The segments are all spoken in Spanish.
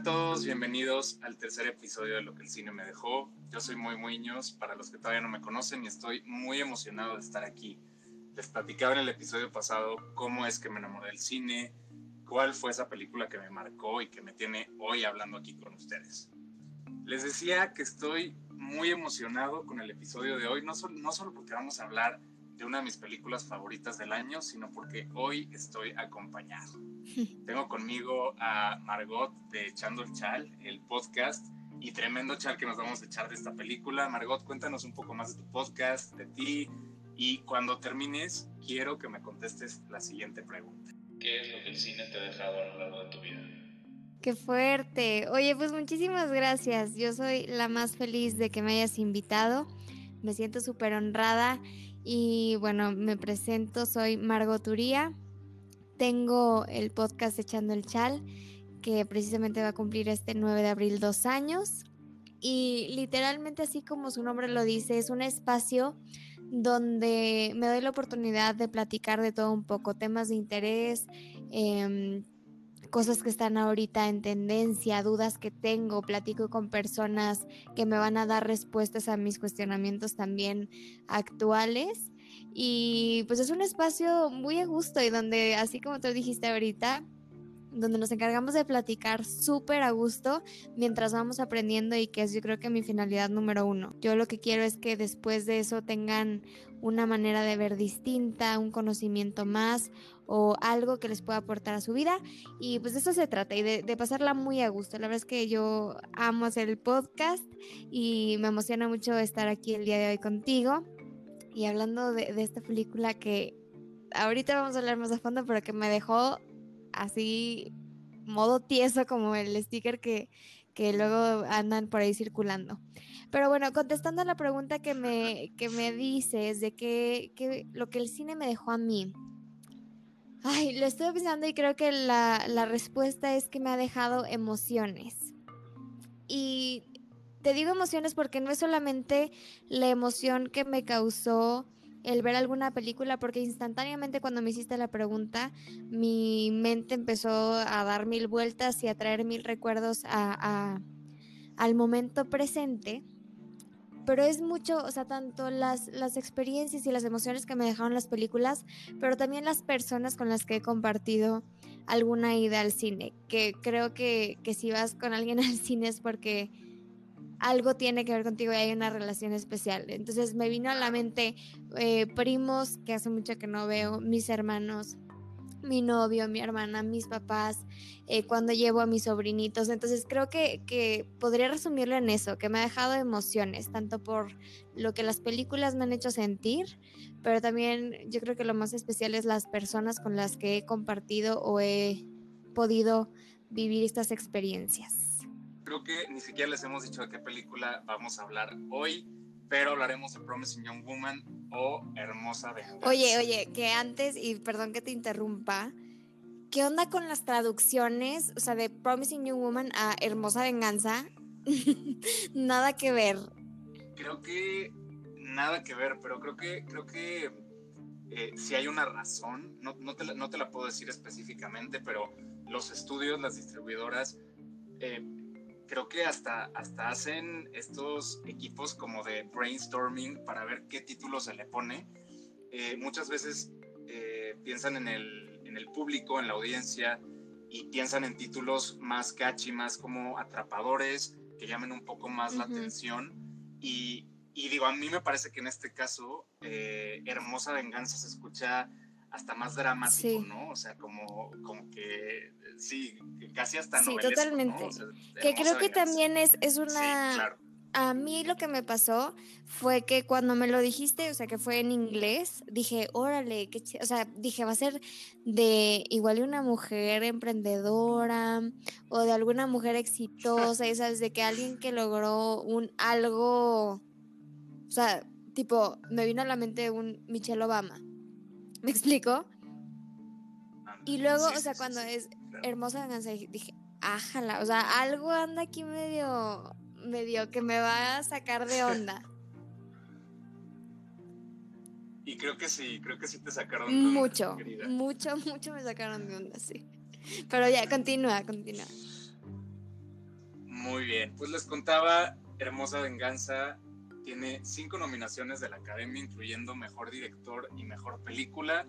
a todos, bienvenidos al tercer episodio de Lo que el cine me dejó. Yo soy Muy Muñoz, para los que todavía no me conocen, y estoy muy emocionado de estar aquí. Les platicaba en el episodio pasado cómo es que me enamoré del cine, cuál fue esa película que me marcó y que me tiene hoy hablando aquí con ustedes. Les decía que estoy muy emocionado con el episodio de hoy, no, no solo porque vamos a hablar de una de mis películas favoritas del año, sino porque hoy estoy acompañado. Tengo conmigo a Margot de Echando el Chal, el podcast, y tremendo chal que nos vamos a echar de esta película. Margot, cuéntanos un poco más de tu podcast, de ti, y cuando termines, quiero que me contestes la siguiente pregunta. ¿Qué es lo que el cine te ha dejado a lo largo de tu vida? Qué fuerte. Oye, pues muchísimas gracias. Yo soy la más feliz de que me hayas invitado. Me siento súper honrada. Y bueno, me presento, soy Margot Uría. Tengo el podcast Echando el Chal, que precisamente va a cumplir este 9 de abril dos años. Y literalmente así como su nombre lo dice, es un espacio donde me doy la oportunidad de platicar de todo un poco, temas de interés, eh, cosas que están ahorita en tendencia, dudas que tengo, platico con personas que me van a dar respuestas a mis cuestionamientos también actuales. Y pues es un espacio muy a gusto y donde, así como tú dijiste ahorita, donde nos encargamos de platicar súper a gusto mientras vamos aprendiendo y que es yo creo que mi finalidad número uno. Yo lo que quiero es que después de eso tengan una manera de ver distinta, un conocimiento más o algo que les pueda aportar a su vida y pues de eso se trata y de, pasarla muy a gusto. La verdad es que yo amo hacer el podcast y me emociona mucho estar aquí el día de hoy contigo y hablando de, esta película que ahorita vamos a hablar más a fondo pero que me dejó así modo tieso como el sticker que, luego andan por ahí circulando. Pero bueno, contestando a la pregunta que me, que me dices de que, lo que el cine me dejó a mí. Ay, lo estoy pensando y creo que la, la respuesta es que me ha dejado emociones. Y te digo emociones porque no es solamente la emoción que me causó el ver alguna película porque instantáneamente cuando me hiciste la pregunta mi mente empezó a dar mil vueltas y a traer mil recuerdos a, al momento presente. Pero es mucho, o sea, tanto las, las experiencias y las emociones que me dejaron las películas, pero también las personas con las que he compartido alguna ida al cine. Que creo que, que si vas con alguien al cine es porque algo tiene que ver contigo y hay una relación especial. Entonces me vino a la mente eh, primos que hace mucho que no veo, mis hermanos, mi novio, mi hermana, mis papás, eh, cuando llevo a mis sobrinitos. Entonces creo que, que, podría resumirlo en eso, que me ha dejado emociones, tanto por lo que las películas me han hecho sentir, pero también yo creo que lo más especial es las personas con las que he compartido o he podido vivir estas experiencias creo que ni siquiera les hemos dicho de qué película vamos a hablar hoy, pero hablaremos de Promising Young Woman o Hermosa Venganza. Oye, oye, que antes, y perdón que te interrumpa, ¿qué onda con las traducciones? O sea, de Promising Young Woman a Hermosa Venganza. nada que ver. Creo que nada que ver, pero creo que, creo que eh, si hay una razón, no, no, te la, no, te la, puedo decir específicamente, pero los estudios, las distribuidoras, eh, creo que hasta, hasta hacen estos equipos como de brainstorming para ver qué título se le pone. Eh, muchas veces eh, piensan en el, en el público, en la audiencia, y piensan en títulos más catchy, más como atrapadores, que llamen un poco más la atención. Y, y, digo, a mí me parece que en este caso, eh, Hermosa Venganza se escucha hasta más dramático, ¿no? O sea, como, como que, sí, casi hasta Sí, totalmente. que creo que también es, es una... Sí, claro. A mí lo que me pasó fue que cuando me lo dijiste, o sea, que fue en inglés, dije, órale, qué o sea, dije, va a ser de igual de una mujer emprendedora o de alguna mujer exitosa, y sabes, de que alguien que logró un algo, o sea, tipo, me vino a la mente un Michelle Obama, ¿Me explico? Y luego, o sea, cuando es hermosa venganza, dije, ájala, o sea, algo anda aquí medio, medio que me va a sacar de onda. Y creo que sí, creo que sí te sacaron de onda. Mucho, mucho, mucho me sacaron de onda, sí. Pero ya, continúa, continúa. Muy bien, pues les contaba, Hermosa Venganza tiene cinco nominaciones de la Academia, incluyendo Mejor Director y Mejor Película.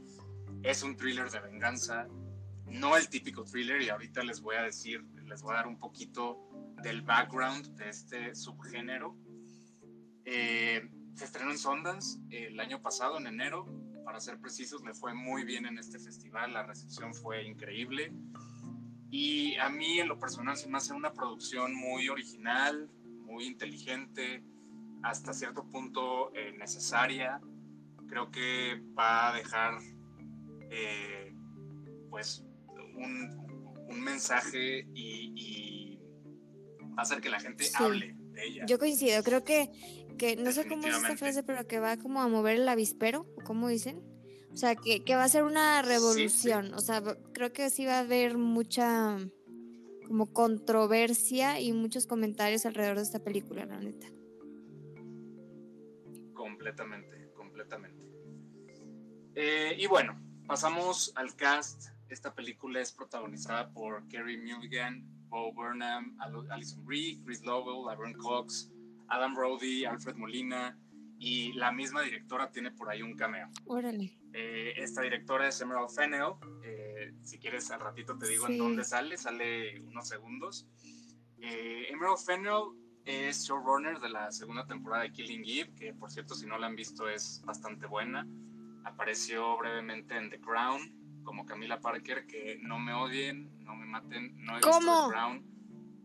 Es un thriller de venganza, no el típico thriller, y ahorita les voy a decir, les voy a dar un poquito del background de este subgénero. Eh, se estrenó en Sundance el año pasado, en enero. Para ser precisos, le fue muy bien en este festival, la recepción fue increíble. Y a mí, en lo personal, se me hace una producción muy original, muy inteligente, hasta cierto punto eh, necesaria. Creo que va a dejar, eh, pues, un, un mensaje y, y, va a hacer que la gente Sí. hable de ella. Yo coincido, creo que, que no sé cómo es esta frase, pero que va como a mover el avispero, o cómo dicen. O sea, que, que va a ser una revolución. O sea, creo que sí va a haber mucha como controversia y muchos comentarios alrededor de esta película, la neta. Completamente, completamente. Eh, y bueno, pasamos al cast. Esta película es protagonizada por Kerry Mulligan, Bo Burnham, Al- Alison Brie, Chris Lovell, Laverne Cox, Adam Brody, Alfred Molina y la misma directora tiene por ahí un cameo. Órale. Eh, esta directora es Emerald Fennell. Eh, si quieres, al ratito te digo en dónde sale. Sale unos segundos. Eh, Emerald Fennell es showrunner de la segunda temporada de Killing Eve, que por cierto, si no la han visto, es bastante buena. Apareció brevemente en The Crown como Camila Parker, que no me odien, no me maten, no he visto ¿Cómo? The Crown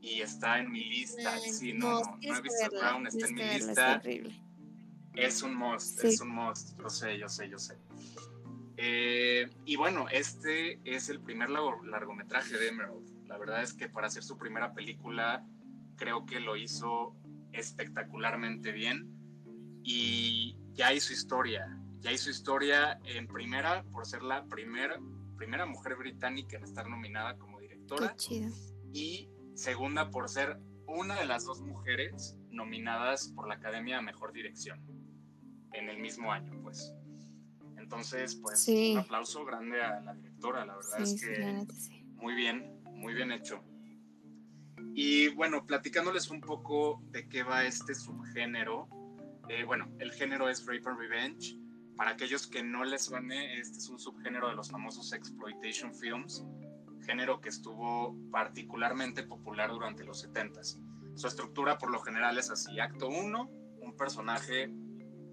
y está en mi lista. Ay, Sí, no, no, no tienes he visto The Crown, está en mi lista. Es un must, Sí. es un must. Yo sé, yo sé, yo sé. Eh, y bueno, este es el primer largo- largometraje de Emerald. La verdad es que para hacer su primera película, creo que lo hizo espectacularmente bien. Y ya hizo historia. Ya hizo historia en primera por ser la primer, primera mujer británica en estar nominada como directora Qué chido. y segunda por ser una de las dos mujeres nominadas por la Academia a Mejor Dirección en el mismo año, pues. Entonces, pues, Sí. un aplauso grande a la directora, la verdad Sí, es que sí. muy bien, muy bien hecho. Y bueno, platicándoles un poco de qué va este subgénero. eh, bueno, el género es Rape and Revenge. Para aquellos que no les suene, este es un subgénero de los famosos exploitation films, género que estuvo particularmente popular durante los 70s. Su estructura por lo general es así. Acto 1, un personaje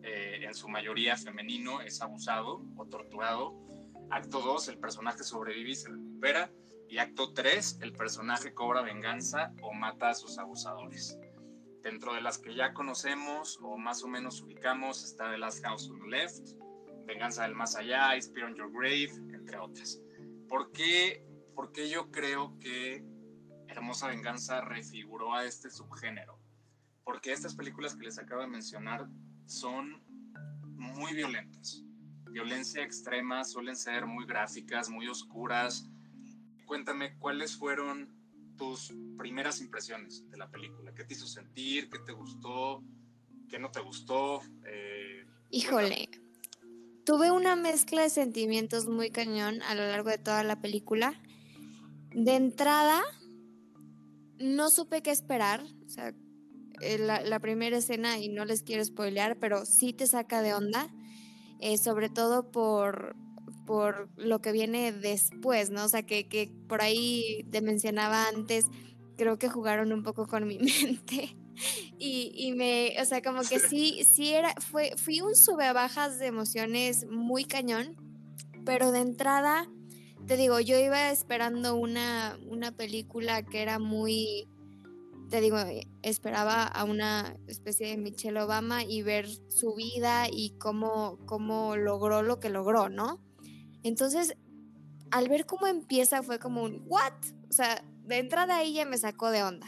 eh, en su mayoría femenino es abusado o torturado. Acto 2, el personaje sobrevive y se recupera. Y acto 3, el personaje cobra venganza o mata a sus abusadores. Dentro de las que ya conocemos o más o menos ubicamos está The Last House on the Left, Venganza del Más Allá, I Spear on Your Grave, entre otras. ¿Por qué, por qué yo creo que Hermosa Venganza refiguró a este subgénero? Porque estas películas que les acabo de mencionar son muy violentas. Violencia extrema, suelen ser muy gráficas, muy oscuras. Cuéntame cuáles fueron tus primeras impresiones de la película. ¿Qué te hizo sentir? ¿Qué te gustó? ¿Qué no te gustó? Eh, Híjole. Tuve una mezcla de sentimientos muy cañón a lo largo de toda la película. De entrada, no supe qué esperar. O sea, eh, la, primera escena, y no les quiero spoilear, pero sí te saca de onda. eh, sobre todo por, por lo que viene después, ¿no? O sea, que, que por ahí te mencionaba antes, creo que jugaron un poco con mi mente. Y, y me, o sea, como que sí, sí era, fue, fui un sube bajas de emociones muy cañón, pero de entrada, te digo, yo iba esperando una, una película que era muy, te digo, esperaba a una especie de Michelle Obama y ver su vida y cómo, cómo logró lo que logró, ¿no? Entonces, al ver cómo empieza fue como un, ¿what? O sea, de entrada ahí ya me sacó de onda.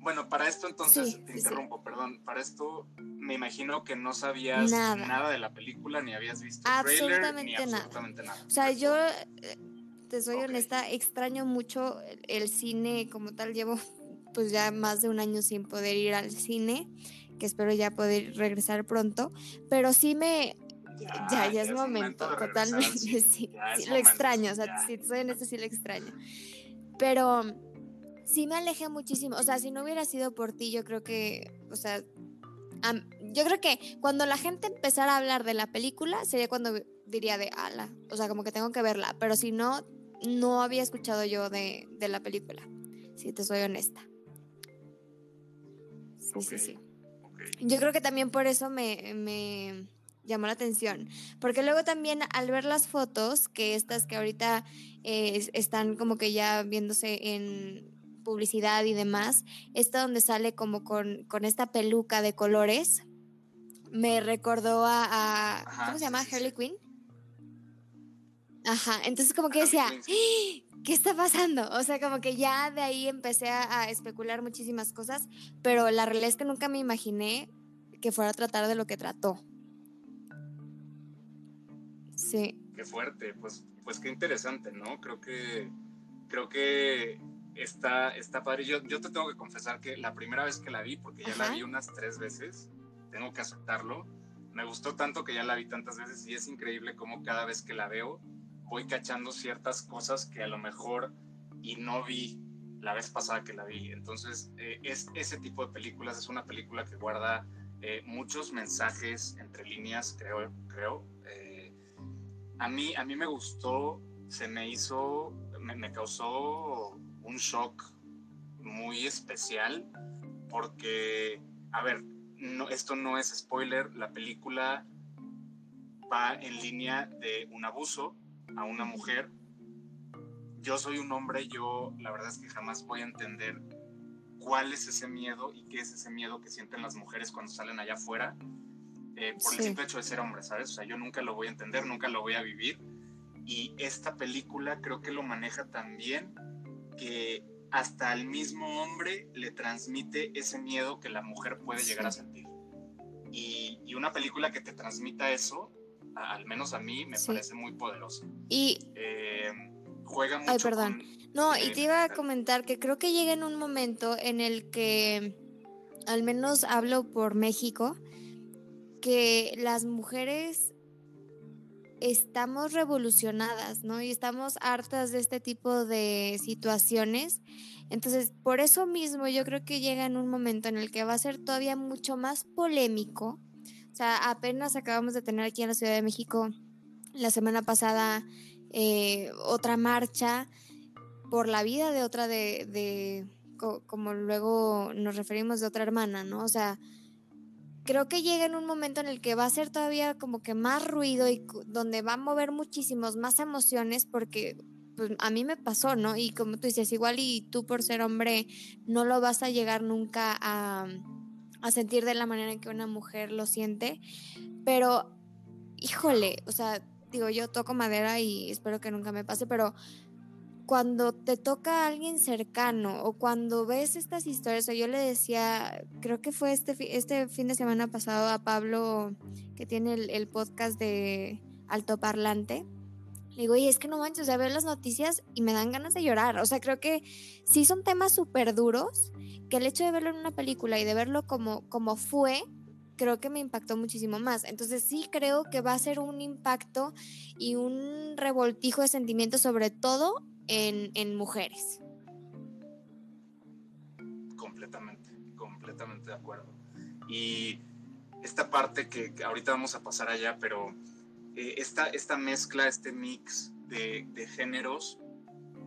Bueno, para esto entonces, Sí, te sí. interrumpo, perdón. Para esto me imagino que no sabías Nada. nada, de la película, ni habías visto el trailer, ni Absolutamente nada. absolutamente nada. O sea, yo, eh, te soy honesta, extraño mucho el, el cine como tal. Llevo pues ya más de un año sin poder ir al cine, que espero ya poder regresar pronto. Pero sí me... Ya, ya, es momento, de totalmente. Sí, lo extraño, o sea, si te soy honesta, sí lo extraño. Pero sí me alejé muchísimo. O sea, si no hubiera sido por ti, yo creo que, o sea, yo creo que cuando la gente empezara a hablar de la película, sería cuando diría de ala. O sea, como que tengo que verla. Pero si no, no había escuchado yo de, la película. Si te soy honesta. Sí, sí, sí. Yo creo que también por eso me, llamó la atención. Porque luego también al ver las fotos, que estas que ahorita eh, están como que ya viéndose en publicidad y demás, esta donde sale como con, con esta peluca de colores, me recordó a, ¿cómo se llama? Harley Quinn. Ajá, entonces como que decía, ¿qué está pasando? O sea, como que ya de ahí empecé a, a, especular muchísimas cosas, pero la realidad es que nunca me imaginé que fuera a tratar de lo que trató. Sí. Qué fuerte, pues, pues qué interesante, ¿no? Creo que, creo que está, está padre. Yo, yo te tengo que confesar que la primera vez que la vi, porque ya la vi unas tres veces, tengo que aceptarlo, me gustó tanto que ya la vi tantas veces y es increíble cómo cada vez que la veo voy cachando ciertas cosas que a lo mejor y no vi la vez pasada que la vi. Entonces, eh, es, ese tipo de películas es una película que guarda eh, muchos mensajes entre líneas, creo. creo. Eh, a, mí, a mí me gustó, se me hizo, me causó un shock muy especial porque, a ver, no, esto no es spoiler, la película va en línea de un abuso a una mujer. Yo soy un hombre, yo la verdad es que jamás voy a entender cuál es ese miedo y qué es ese miedo que sienten las mujeres cuando salen allá afuera eh, por el simple hecho de ser hombre, ¿sabes? O sea, yo nunca lo voy a entender, nunca lo voy a vivir. Y esta película creo que lo maneja también que hasta el mismo hombre le transmite ese miedo que la mujer puede llegar a sentir. Y, y, una película que te transmita eso, al menos a mí, me parece muy poderosa. Y... Eh, juega mucho Ay, perdón. no, y te iba a comentar que creo que llega en un momento en el que, al menos hablo por México, que las mujeres estamos revolucionadas, ¿no? Y estamos hartas de este tipo de situaciones. Entonces, por eso mismo yo creo que llega en un momento en el que va a ser todavía mucho más polémico. O sea, apenas acabamos de tener aquí en la Ciudad de México la semana pasada eh, otra marcha por la vida de otra de, de, como luego nos referimos de otra hermana, ¿no? O sea, creo que llega en un momento en el que va a ser todavía como que más ruido y donde va a mover muchísimos más emociones porque pues, a mí me pasó, ¿no? Y como tú dices, igual y tú por ser hombre no lo vas a llegar nunca a, a sentir de la manera en que una mujer lo siente, pero híjole, o sea, digo, yo toco madera y espero que nunca me pase, pero cuando te toca a alguien cercano o cuando ves estas historias, o yo le decía, creo que fue este, este fin de semana pasado a Pablo, que tiene el, podcast de Altoparlante, le digo, y es que no manches, o sea, veo las noticias y me dan ganas de llorar. O sea, creo que sí son temas súper duros, que el hecho de verlo en una película y de verlo como, como fue, creo que me impactó muchísimo más. Entonces sí creo que va a ser un impacto y un revoltijo de sentimientos, sobre todo en, mujeres. Completamente, completamente de acuerdo. Y esta parte que, ahorita vamos a pasar allá, pero eh, esta, esta mezcla, este mix de, géneros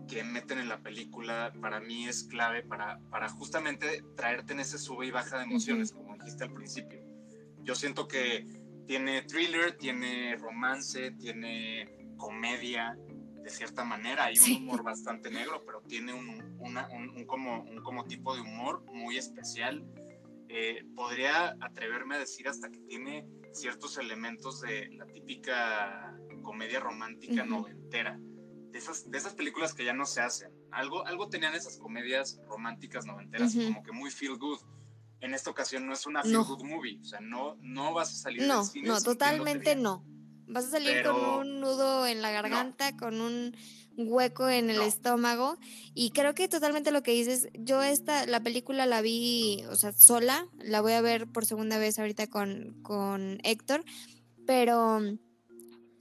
que meten en la película para mí es clave para, para justamente traerte en ese sube y baja de emociones, como dijiste al principio. Yo siento que tiene thriller, tiene romance, tiene comedia, de cierta manera. Hay un humor bastante negro, pero tiene un, un, como, un como tipo de humor muy especial. Eh, podría atreverme a decir hasta que tiene ciertos elementos de la típica comedia romántica noventera. De esas, de esas películas que ya no se hacen. Algo, algo tenían esas comedias románticas noventeras, como que muy feel good. En esta ocasión no es una feel good movie, o sea, no, no vas a salir no, No, totalmente no. Vas a salir con un nudo en la garganta, con un hueco en el estómago. Y creo que totalmente lo que dices, yo esta, la película la vi, o sea, sola, la voy a ver por segunda vez ahorita con, con Héctor, pero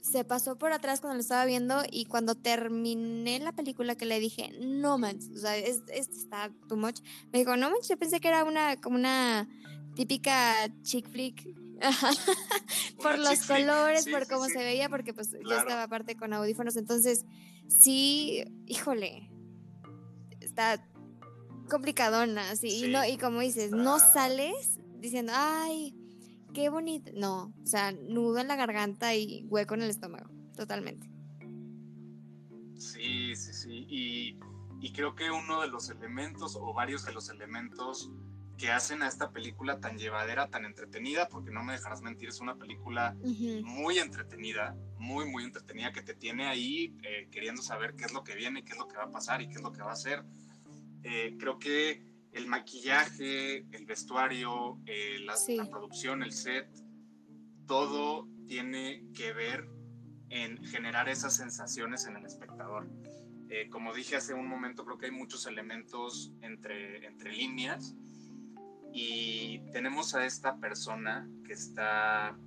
se pasó por atrás cuando lo estaba viendo y cuando terminé la película que le dije, no manches, o sea, esto está too much, me dijo, no manches, yo pensé que era una, como una típica chick flick. por los colores, por cómo se veía, porque pues yo estaba aparte con audífonos, entonces sí, híjole, está complicadona, sí, y no, y como dices, no sales diciendo, ay, qué bonito. No, o sea, nudo en la garganta y hueco en el estómago, totalmente. Sí, sí, sí. Y, creo que uno de los elementos, o varios de los elementos que hacen a esta película tan llevadera, tan entretenida, porque no me dejarás mentir, es una película muy entretenida, muy, muy entretenida, que te tiene ahí eh, queriendo saber qué es lo que viene, qué es lo que va a pasar y qué es lo que va a hacer. Eh, creo que el maquillaje, el vestuario, eh, la, producción, el set, todo tiene que ver en generar esas sensaciones en el espectador. Eh, como dije hace un momento, creo que hay muchos elementos entre, entre líneas y tenemos a esta persona que está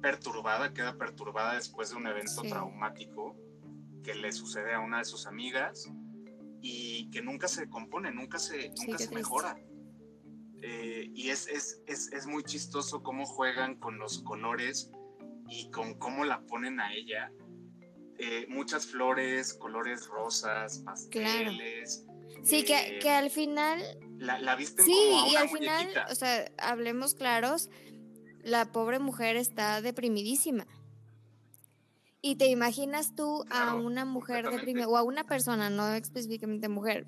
perturbada, queda perturbada después de un evento traumático que le sucede a una de sus amigas y que nunca se compone, nunca se, nunca se mejora. Eh, y es, es, es, es, muy chistoso cómo juegan con los colores y con cómo la ponen a ella. Eh, muchas flores, colores rosas, pasteles. Sí, que, que, al final... La, la visten sí, y al final, o sea, hablemos claros, la pobre mujer está deprimidísima. Y te imaginas tú a una mujer deprimida, o a una persona, no específicamente mujer,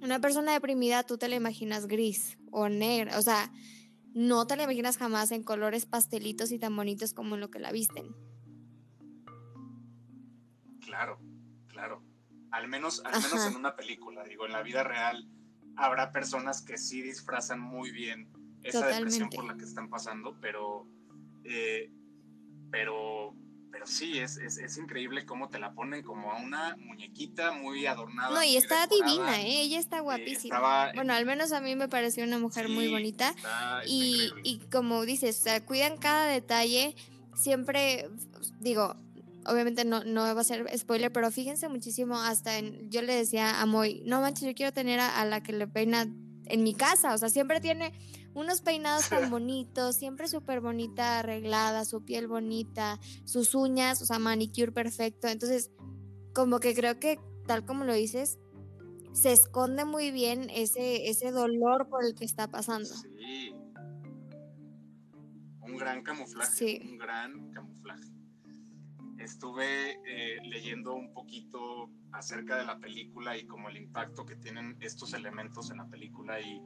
una persona deprimida, tú te la imaginas gris o negra, o sea, no te la imaginas jamás en colores pastelitos y tan bonitos como en lo que la visten. Claro, claro. Al menos, al menos en una película, digo, en la vida real habrá personas que sí disfrazan muy bien esa depresión por la que están pasando, pero, eh, pero pero sí, es, es, increíble cómo te la ponen como a una muñequita muy adornada. No, y está divina, ¿eh? ella está guapísima. bueno, al menos a mí me pareció una mujer muy bonita. y, y, como dices, o sea, cuidan cada detalle. Siempre, digo, obviamente no, no va a ser spoiler, pero fíjense muchísimo hasta en, yo le decía a Moy, no manches, yo quiero tener a la que le peina en mi casa, o sea, siempre tiene unos peinados tan bonitos, siempre súper bonita, arreglada, su piel bonita, sus uñas, o sea, manicure perfecto. Entonces, como que creo que, tal como lo dices, se esconde muy bien ese, ese dolor por el que está pasando. Sí. Un gran camuflaje. Sí. Un gran camuflaje. Estuve eh, leyendo un poquito acerca de la película y como el impacto que tienen estos elementos en la película y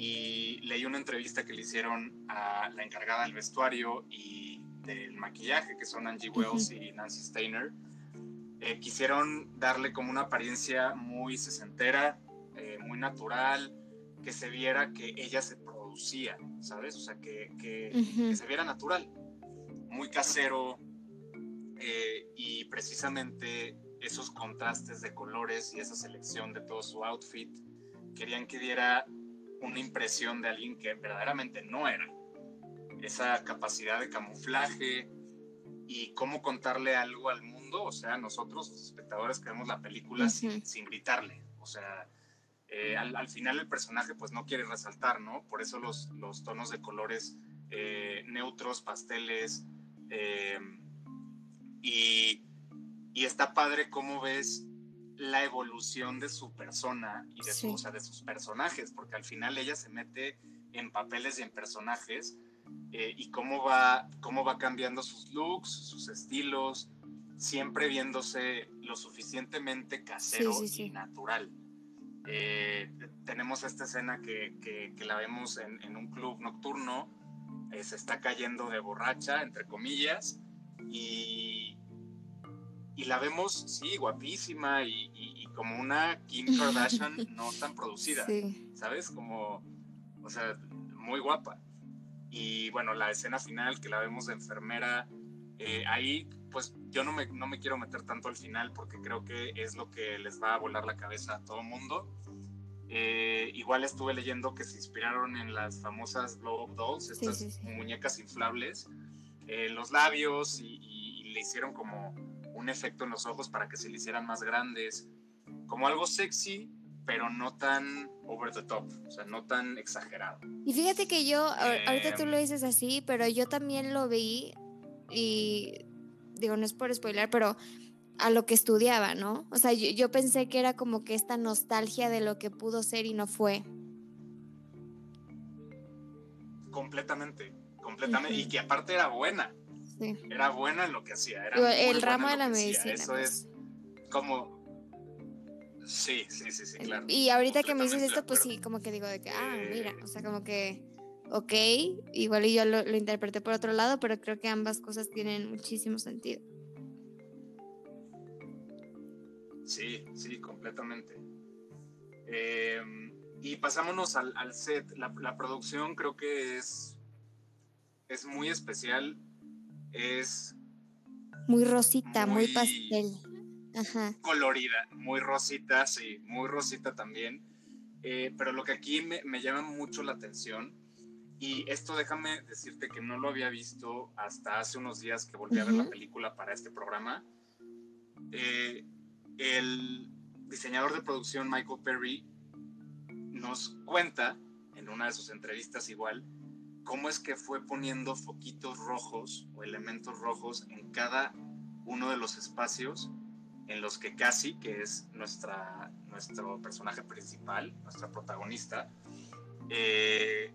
y leí una entrevista que le hicieron a la encargada del vestuario y del maquillaje, que son Angie Wells y Nancy Steiner. Eh, quisieron darle como una apariencia muy sesentera, eh, muy natural, que se viera que ella se producía, ¿sabes? O sea, que, que, se viera natural, muy casero eh, y precisamente esos contrastes de colores y esa selección de todo su outfit querían que diera una impresión de alguien que verdaderamente no era. Esa capacidad de camuflaje y cómo contarle algo al mundo, o sea, nosotros, los espectadores, que vemos la película sin, gritarle. O sea, eh, al, final el personaje pues no quiere resaltar, ¿no? Por eso los, los tonos de colores eh, neutros, pasteles, eh, y, y está padre cómo ves la evolución de su persona y de, su, de sus personajes, porque al final ella se mete en papeles y en personajes eh, y cómo va, cómo va cambiando sus looks, sus estilos, siempre viéndose lo suficientemente casero y natural. Eh, tenemos esta escena que, que, la vemos en, en, un club nocturno, eh, se está cayendo de borracha, entre comillas, y, y la vemos, sí, guapísima y, como una Kim Kardashian no tan producida, ¿sabes? Como, o sea, muy guapa. Y bueno, la escena final que la vemos de enfermera, eh, ahí pues yo no me, no me quiero meter tanto al final porque creo que es lo que les va a volar la cabeza a todo mundo. Eh, igual estuve leyendo que se inspiraron en las famosas blow up dolls, estas muñecas inflables, eh, los labios y le hicieron como un efecto en los ojos para que se le hicieran más grandes, como algo sexy, pero no tan over the top, o sea, no tan exagerado. Y fíjate que yo, ahorita tú lo em. dices así, pero yo también lo vi y digo, no es por spoiler, pero a lo que estudiaba, ¿no? O sea, yo, pensé que era como que esta nostalgia de lo que pudo ser y no fue. Completamente, completamente, y que aparte era buena. Sí. Era buena en lo que hacía. el ramo de la medicina. Eso pues. es como... Sí, sí, sí, sí, claro. Y ahorita que me dices esto, pues sí, como que digo de que, ah, mira, o sea, como que ok, igual y yo lo, interpreté por otro lado, pero creo que ambas cosas tienen muchísimo sentido. Sí, sí, completamente. Em, y pasámonos al, set. La, producción creo que es, es muy especial. Es... Muy rosita, muy, pastel. Colorida, muy rosita, sí, muy rosita también. Eh, pero lo que aquí me, me llama mucho la atención y esto déjame decirte que no lo había visto hasta hace unos días que volví a ver la película para este programa. Eh, el diseñador de producción Michael Perry nos cuenta en una de sus entrevistas igual cómo es que fue poniendo foquitos rojos o elementos rojos en cada uno de los espacios en los que Cassie, que es nuestra, nuestro personaje principal, nuestra protagonista, eh,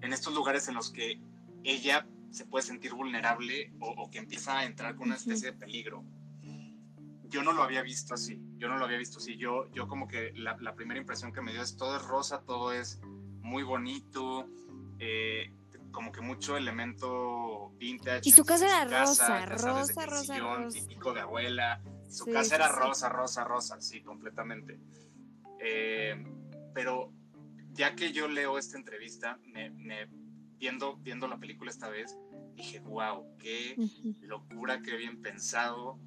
en estos lugares en los que ella se puede sentir vulnerable o, que empieza a entrar con una especie de peligro. Yo no lo había visto así, yo no lo había visto así. Yo, yo como que la, primera impresión que me dio es todo es rosa, todo es muy bonito, eh, como que mucho elemento vintage. Y su casa era rosa, rosa, rosa, rosa. Típico de abuela. Su casa era rosa, rosa, rosa, sí, completamente. Eh, pero ya que yo leo esta entrevista, me, viendo, viendo la película esta vez, dije, wow, qué locura, qué bien pensado.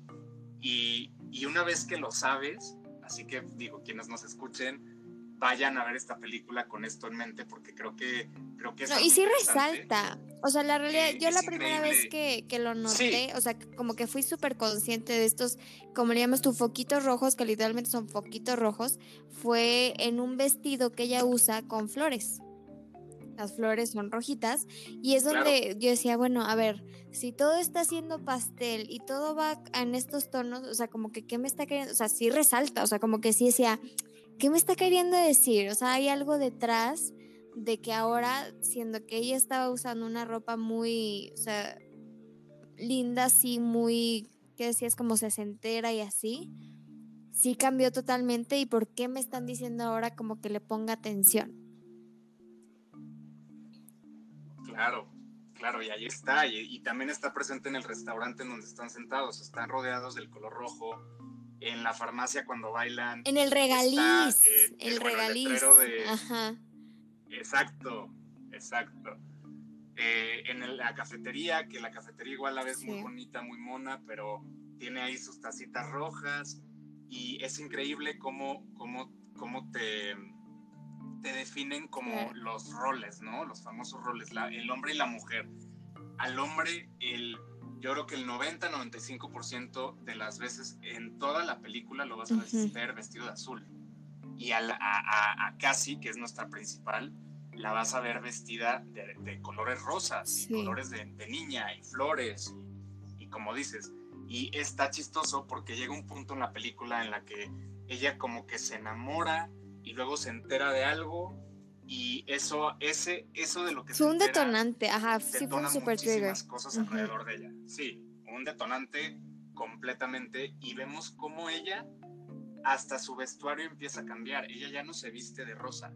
Y, y, una vez que lo sabes, así que digo, quienes nos escuchen, vayan a ver esta película con esto en mente, porque creo que, creo que y sí resalta. O sea, la realidad, yo la primera vez que, que, lo noté, o sea, como que fui súper consciente de estos, como le llamas tú, foquitos rojos, que literalmente son foquitos rojos, fue en un vestido que ella usa con flores. Las flores son rojitas y es donde yo decía, bueno, a ver, si todo está siendo pastel y todo va en estos tonos, o sea, como que, ¿qué me está queriendo? O sea, sí resalta, o sea, como que sí decía, ¿qué me está queriendo decir? O sea, hay algo detrás de que ahora, siendo que ella estaba usando una ropa muy, o sea, linda, así, muy, ¿qué decías? Como sesentera y así, sí cambió totalmente. ¿Y por qué me están diciendo ahora como que le ponga atención? Claro, claro, y ahí está. Y, y también está presente en el restaurante en donde están sentados. Están rodeados del color rojo en la farmacia cuando bailan. En el regaliz. Eh, el, regaliz. Ajá. Exacto, exacto. Eh, en la cafetería, que la cafetería igual la ves muy bonita, muy mona, pero tiene ahí sus tacitas rojas y es increíble cómo, cómo, cómo te, te definen como los roles, ¿no? Los famosos roles, la, el hombre y la mujer. Al hombre, el yo creo que el 90-95% de las veces en toda la película lo vas a ver vestido de azul. Y a, a, Cassie, que es nuestra principal, la vas a ver vestida de, colores rosas, colores de, niña y flores. Y, como dices, y está chistoso porque llega un punto en la película en la que ella como que se enamora y luego se entera de algo y eso, ese, eso de lo que fue un detonante, ajá, sí fue un super trigger. cosas alrededor de ella. Sí, un detonante completamente y vemos cómo ella hasta su vestuario empieza a cambiar. Ella ya no se viste de rosa.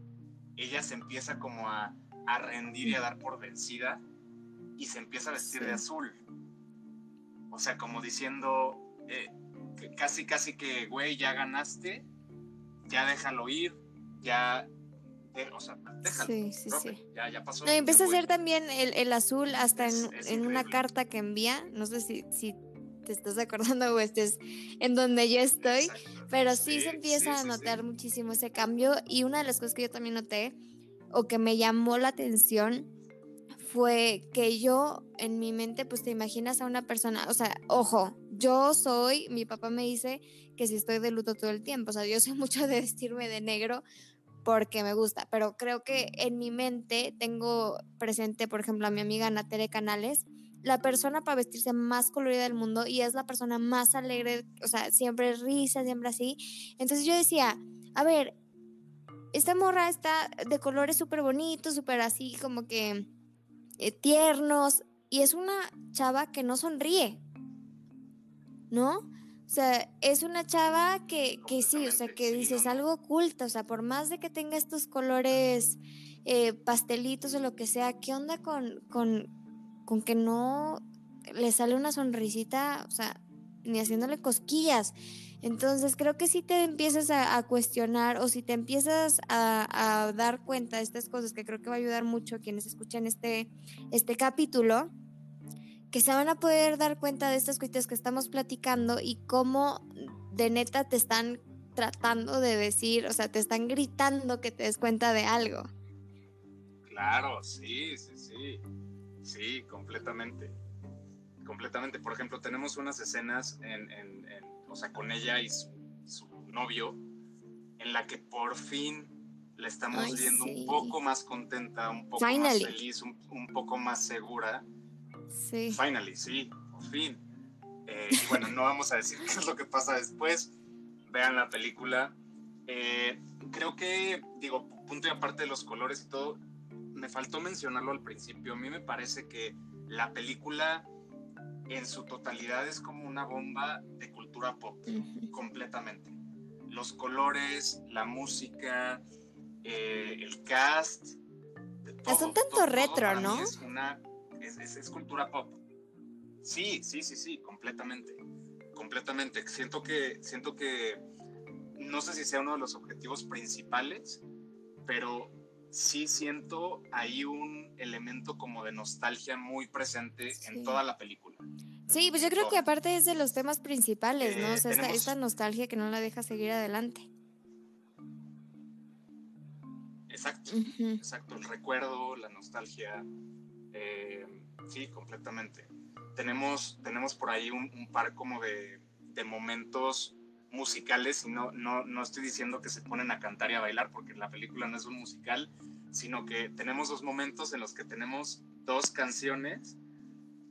Ella se empieza como a, a rendir y a dar por vencida y se empieza a vestir de azul. O sea, como diciendo, eh, casi, casi que, güey, ya ganaste, ya déjalo ir, ya o sea, déjalo, sí, sí, sí. Ya, ya pasó. No, empieza a hacer también el, el azul hasta en, en una carta que envía. No sé si, si te estás acordando o estés en donde yo estoy, pero sí, se empieza a notar muchísimo ese cambio. Y una de las cosas que yo también noté o que me llamó la atención fue que yo en mi mente, pues te imaginas a una persona, o sea, ojo, yo soy, mi papá me dice que si estoy de luto todo el tiempo, o sea, yo sé mucho de vestirme de negro porque me gusta, pero creo que en mi mente tengo presente, por ejemplo, a mi amiga Natere Canales, la persona para vestirse más colorida del mundo y es la persona más alegre, o sea, siempre risa, siempre así. Entonces yo decía, a ver, esta morra está de colores súper bonitos, súper así como que eh, tiernos y es una chava que no sonríe, ¿no? O sea, es una chava que, que sí, o sea, que dices algo oculto, o sea, por más de que tenga estos colores eh, pastelitos o lo que sea, ¿qué onda con, con, con que no le sale una sonrisita, o sea, ni haciéndole cosquillas? Entonces creo que si te empiezas a, cuestionar o si te empiezas a, dar cuenta de estas cosas, que creo que va a ayudar mucho a quienes escuchan este, este capítulo, que se van a poder dar cuenta de estas cuestiones que estamos platicando y cómo de neta te están tratando de decir, o sea, te están gritando que te des cuenta de algo. Claro, sí, sí, sí, sí, completamente, completamente. Por ejemplo, tenemos unas escenas en o sea, con ella y su, novio, en la que por fin la estamos viendo un poco más contenta, un poco más feliz, un, poco más segura. Sí. Finally, sí, por fin. Eh, y bueno, no vamos a decir qué es lo que pasa después. Vean la película. Eh, creo que, digo, punto y aparte de los colores y todo, me faltó mencionarlo al principio. A mí me parece que la película en su totalidad es como una bomba de cultura pop, completamente. Los colores, la música, eh, el cast. es un tanto retro, ¿no? Es, una, es, cultura pop. Sí, sí, sí, sí, completamente. Completamente. Siento que, siento que, no sé si sea uno de los objetivos principales, pero sí siento ahí un elemento como de nostalgia muy presente en toda la película. Sí, pues yo creo que aparte es de los temas principales, ¿no? O sea, esta, nostalgia que no la deja seguir adelante. Exacto, exacto, el recuerdo, la nostalgia, eh, sí, completamente. Tenemos, tenemos por ahí un, par como de, de momentos musicales y no, no, no estoy diciendo que se ponen a cantar y a bailar porque la película no es un musical, sino que tenemos dos momentos en los que tenemos dos canciones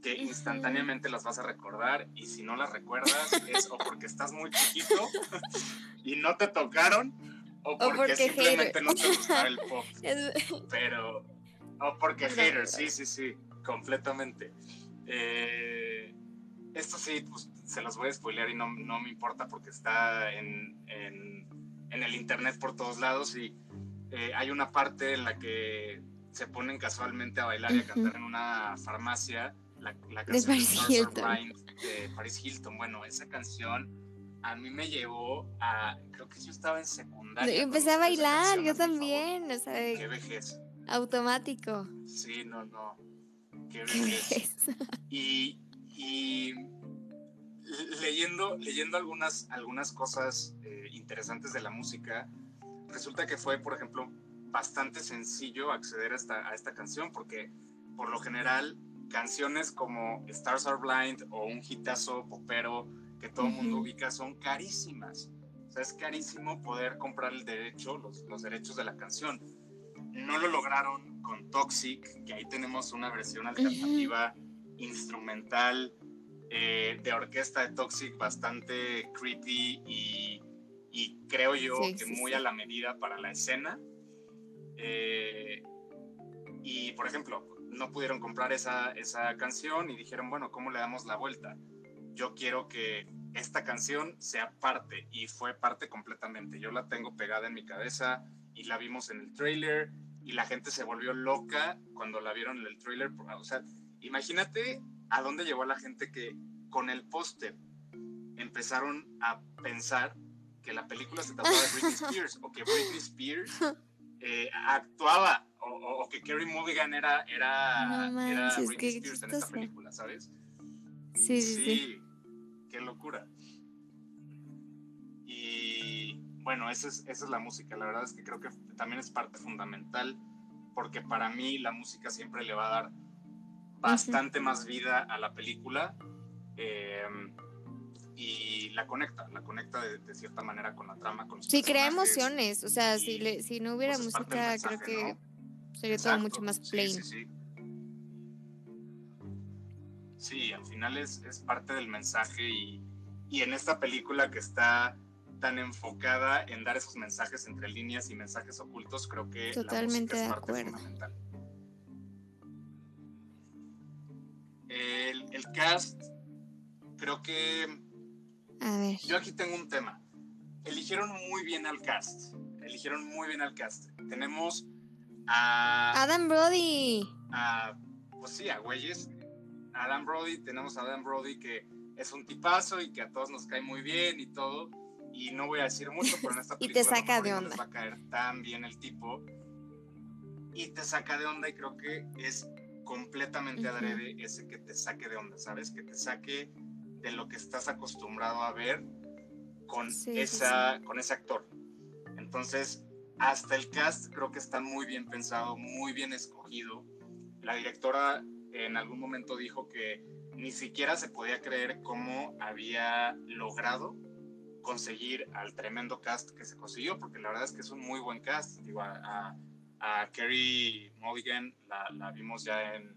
que instantáneamente las vas a recordar y si no las recuerdas es o porque estás muy chiquito y no te tocaron o porque, simplemente no te gusta el pop. Pero, o porque hater, sí, sí, sí, completamente. Eh, esto sí, pues se los voy a spoilear y no, no me importa porque está en, en, en, el internet por todos lados y eh, hay una parte en la que se ponen casualmente a bailar y a cantar en una farmacia la, la canción de Paris, Hilton. de Paris Hilton. Bueno, esa canción a mí me llevó a, creo que yo estaba en secundaria. Empecé a bailar, yo también, o sea, Qué vejez. Automático. Sí, no, no. Qué vejez. y, y leyendo, leyendo algunas, algunas cosas eh, interesantes de la música, resulta que fue, por ejemplo, bastante sencillo acceder a esta, a esta canción, porque por lo general canciones como Stars Are Blind o un hitazo popero que todo el mundo ubica son carísimas. O sea, es carísimo poder comprar el derecho, los, los derechos de la canción. No lo lograron con Toxic, que ahí tenemos una versión alternativa instrumental eh, de orquesta de Toxic bastante creepy y, y creo yo que muy a la medida para la escena. Eh, y por ejemplo, no pudieron comprar esa, esa canción y dijeron, bueno, ¿cómo le damos la vuelta? Yo quiero que esta canción sea parte y fue parte completamente. Yo la tengo pegada en mi cabeza y la vimos en el trailer y la gente se volvió loca cuando la vieron en el trailer. O sea, imagínate a dónde llevó la gente que con el póster empezaron a pensar que la película se trataba de Britney Spears o que Britney Spears eh, actuaba o, que Kerry Mulligan era, era, era Britney Spears en esta película, ¿sabes? Sí, sí, sí. Qué locura. Y bueno, esa es, esa es la música. La verdad es que creo que también es parte fundamental porque para mí la música siempre le va a dar bastante más vida a la película em, y la conecta, la conecta de, cierta manera con la trama. Con sí, crea emociones, o sea, si, le, si no hubiera pues, música, creo que sería todo mucho más plain. Sí, sí, al final es, es parte del mensaje y, y en esta película que está tan enfocada en dar esos mensajes entre líneas y mensajes ocultos, creo que Totalmente la música es parte fundamental. El, el, cast, creo que... A ver. Yo aquí tengo un tema. Eligieron muy bien al cast. Eligieron muy bien al cast. Tenemos a... Adam Brody. A, pues sí, a güeyes. Adam Brody, tenemos a Adam Brody que es un tipazo y que a todos nos cae muy bien y todo y no voy a decir mucho, pero en esta película y te saca de onda. va a caer tan bien el tipo y te saca de onda y creo que es completamente adrede ese que te saque de onda, ¿sabes? Que te saque de lo que estás acostumbrado a ver con, esa, con ese actor. Entonces, hasta el cast creo que está muy bien pensado, muy bien escogido. La directora en algún momento dijo que ni siquiera se podía creer cómo había logrado conseguir al tremendo cast que se consiguió, porque la verdad es que es un muy buen cast. Digo, a, a, Kerry Mulligan la, vimos ya en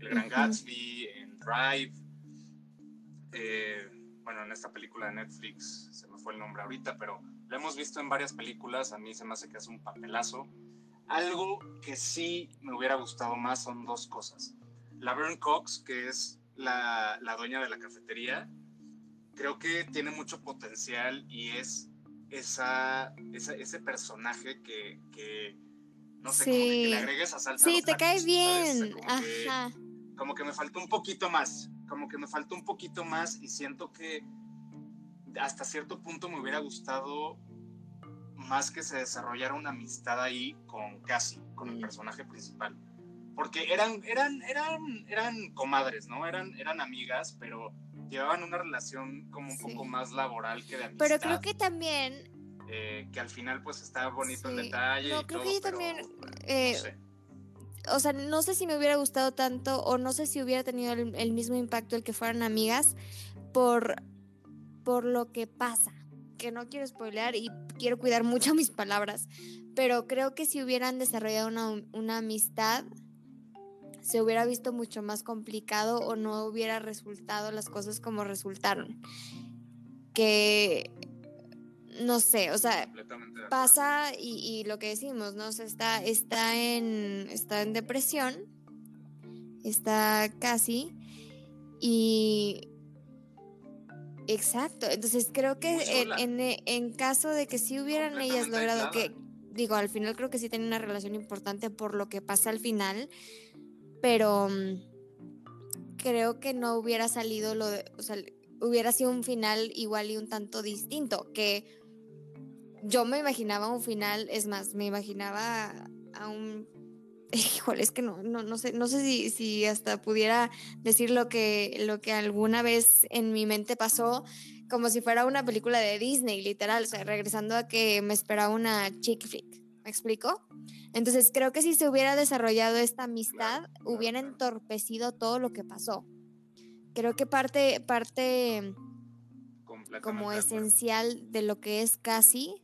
El Gran Gatsby, en Drive, eh, bueno, en esta película de Netflix, se me fue el nombre ahorita, pero la hemos visto en varias películas, a mí se me hace que es un papelazo. Algo que sí me hubiera gustado más son dos cosas. Laverne Cox, que es la, la dueña de la cafetería, creo que tiene mucho potencial y es esa, ese personaje que, que no sé, como que, le agregues a salsa. Sí, te cae bien. Como Ajá. Que, como que me faltó un poquito más, como que me faltó un poquito más y siento que hasta cierto punto me hubiera gustado más que se desarrollara una amistad ahí con Cassie, con el mm. personaje principal. Porque eran, eran, eran, eran comadres, ¿no? Eran, eran amigas, pero llevaban una relación como un poco más laboral que de amistad. Pero creo que también... Eh, que al final pues estaba bonito el detalle. No, creo que yo también... Eh, o sea, no sé si me hubiera gustado tanto o no sé si hubiera tenido el, mismo impacto el que fueran amigas por, por lo que pasa. Que no quiero spoilear y quiero cuidar mucho mis palabras. Pero creo que si hubieran desarrollado una, una amistad se hubiera visto mucho más complicado o no hubiera resultado las cosas como resultaron. Que no sé, o sea, pasa y, lo que decimos, ¿no? está, está, en, está en depresión, está casi, y exacto, entonces creo que en, en, caso de que sí hubieran ellas logrado que, digo, al final creo que sí tienen una relación importante por lo que pasa al final, pero mm, creo que no hubiera salido lo de, o sea, hubiera sido un final igual y un tanto distinto, que yo me imaginaba un final, es más, me imaginaba a un híjole, es que no, no, no sé, no sé si, si, hasta pudiera decir lo que, lo que alguna vez en mi mente pasó, como si fuera una película de Disney, literal, o sea, regresando a que me esperaba una chick flick. ¿Me explico? Entonces creo que si se hubiera desarrollado esta amistad, hubiera entorpecido todo lo que pasó. Creo que parte, parte como esencial de lo que es casi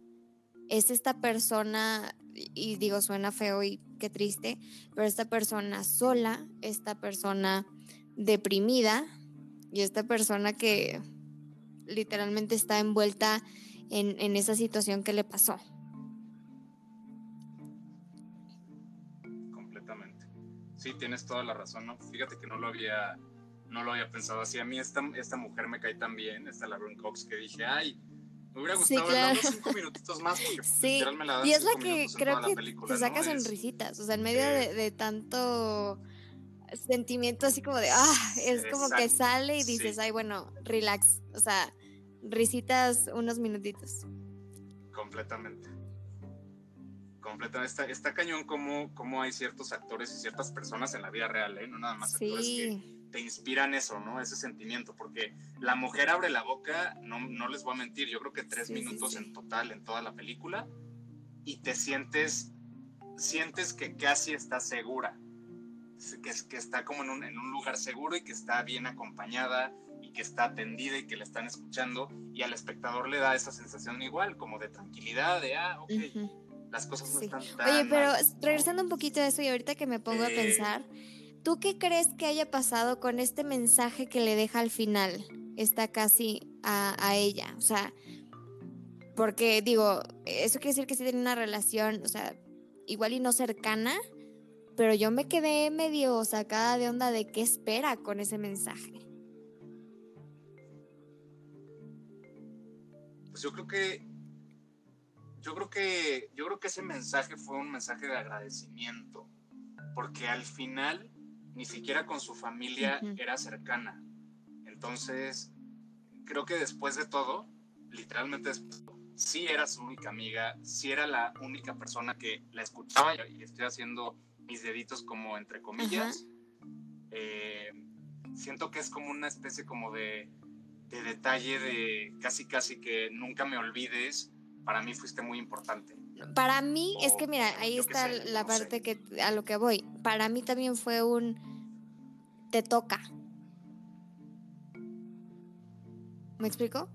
es esta persona, y digo, suena feo y qué triste, pero esta persona sola, esta persona deprimida y esta persona que literalmente está envuelta en, en esa situación que le pasó. Sí, tienes toda la razón, ¿no? Fíjate que no lo había, no lo había pensado así. A mí esta, esta mujer me cae tan bien, esta Laverne Cox, que dije, ay, me hubiera gustado sí, claro. cinco minutitos más porque sí. me la Y es la que creo que te saca sonrisitas, o sea, en medio de, de, tanto sentimiento así como de, ah, es como que sale y dices, ay, bueno, relax, o sea, risitas unos minutitos. Completamente completamente. Está, está cañón como, como hay ciertos actores y ciertas personas en la vida real, ¿eh? No nada más actores que te inspiran eso, ¿no? Ese sentimiento, porque la mujer abre la boca, no, no les voy a mentir, yo creo que tres minutos en total en toda la película y te sientes, sientes que casi está segura. que, que está como en un, en un lugar seguro y que está bien acompañada y que está atendida y que la están escuchando y al espectador le da esa sensación igual, como de tranquilidad, de, ah, ok, las cosas no están tan Oye, pero regresando un poquito a eso y ahorita que me pongo a pensar, ¿tú qué crees que haya pasado con este mensaje que le deja al final? Está casi a, a ella, o sea, porque digo, eso quiere decir que sí tiene una relación, o sea, igual y no cercana, pero yo me quedé medio sacada de onda de qué espera con ese mensaje. Pues yo creo que yo creo que yo creo que ese mensaje fue un mensaje de agradecimiento, porque al final ni siquiera con su familia era cercana. Entonces, creo que después de todo, literalmente después sí era su única amiga, sí era la única persona que la escuchaba y estoy haciendo mis deditos como entre comillas. Eh, siento que es como una especie como de, de, detalle de casi casi que nunca me olvides. Para mí fuiste muy importante. Para mí es que mira, ahí está la parte que a lo que voy. Para mí también fue un te toca. ¿Me explico?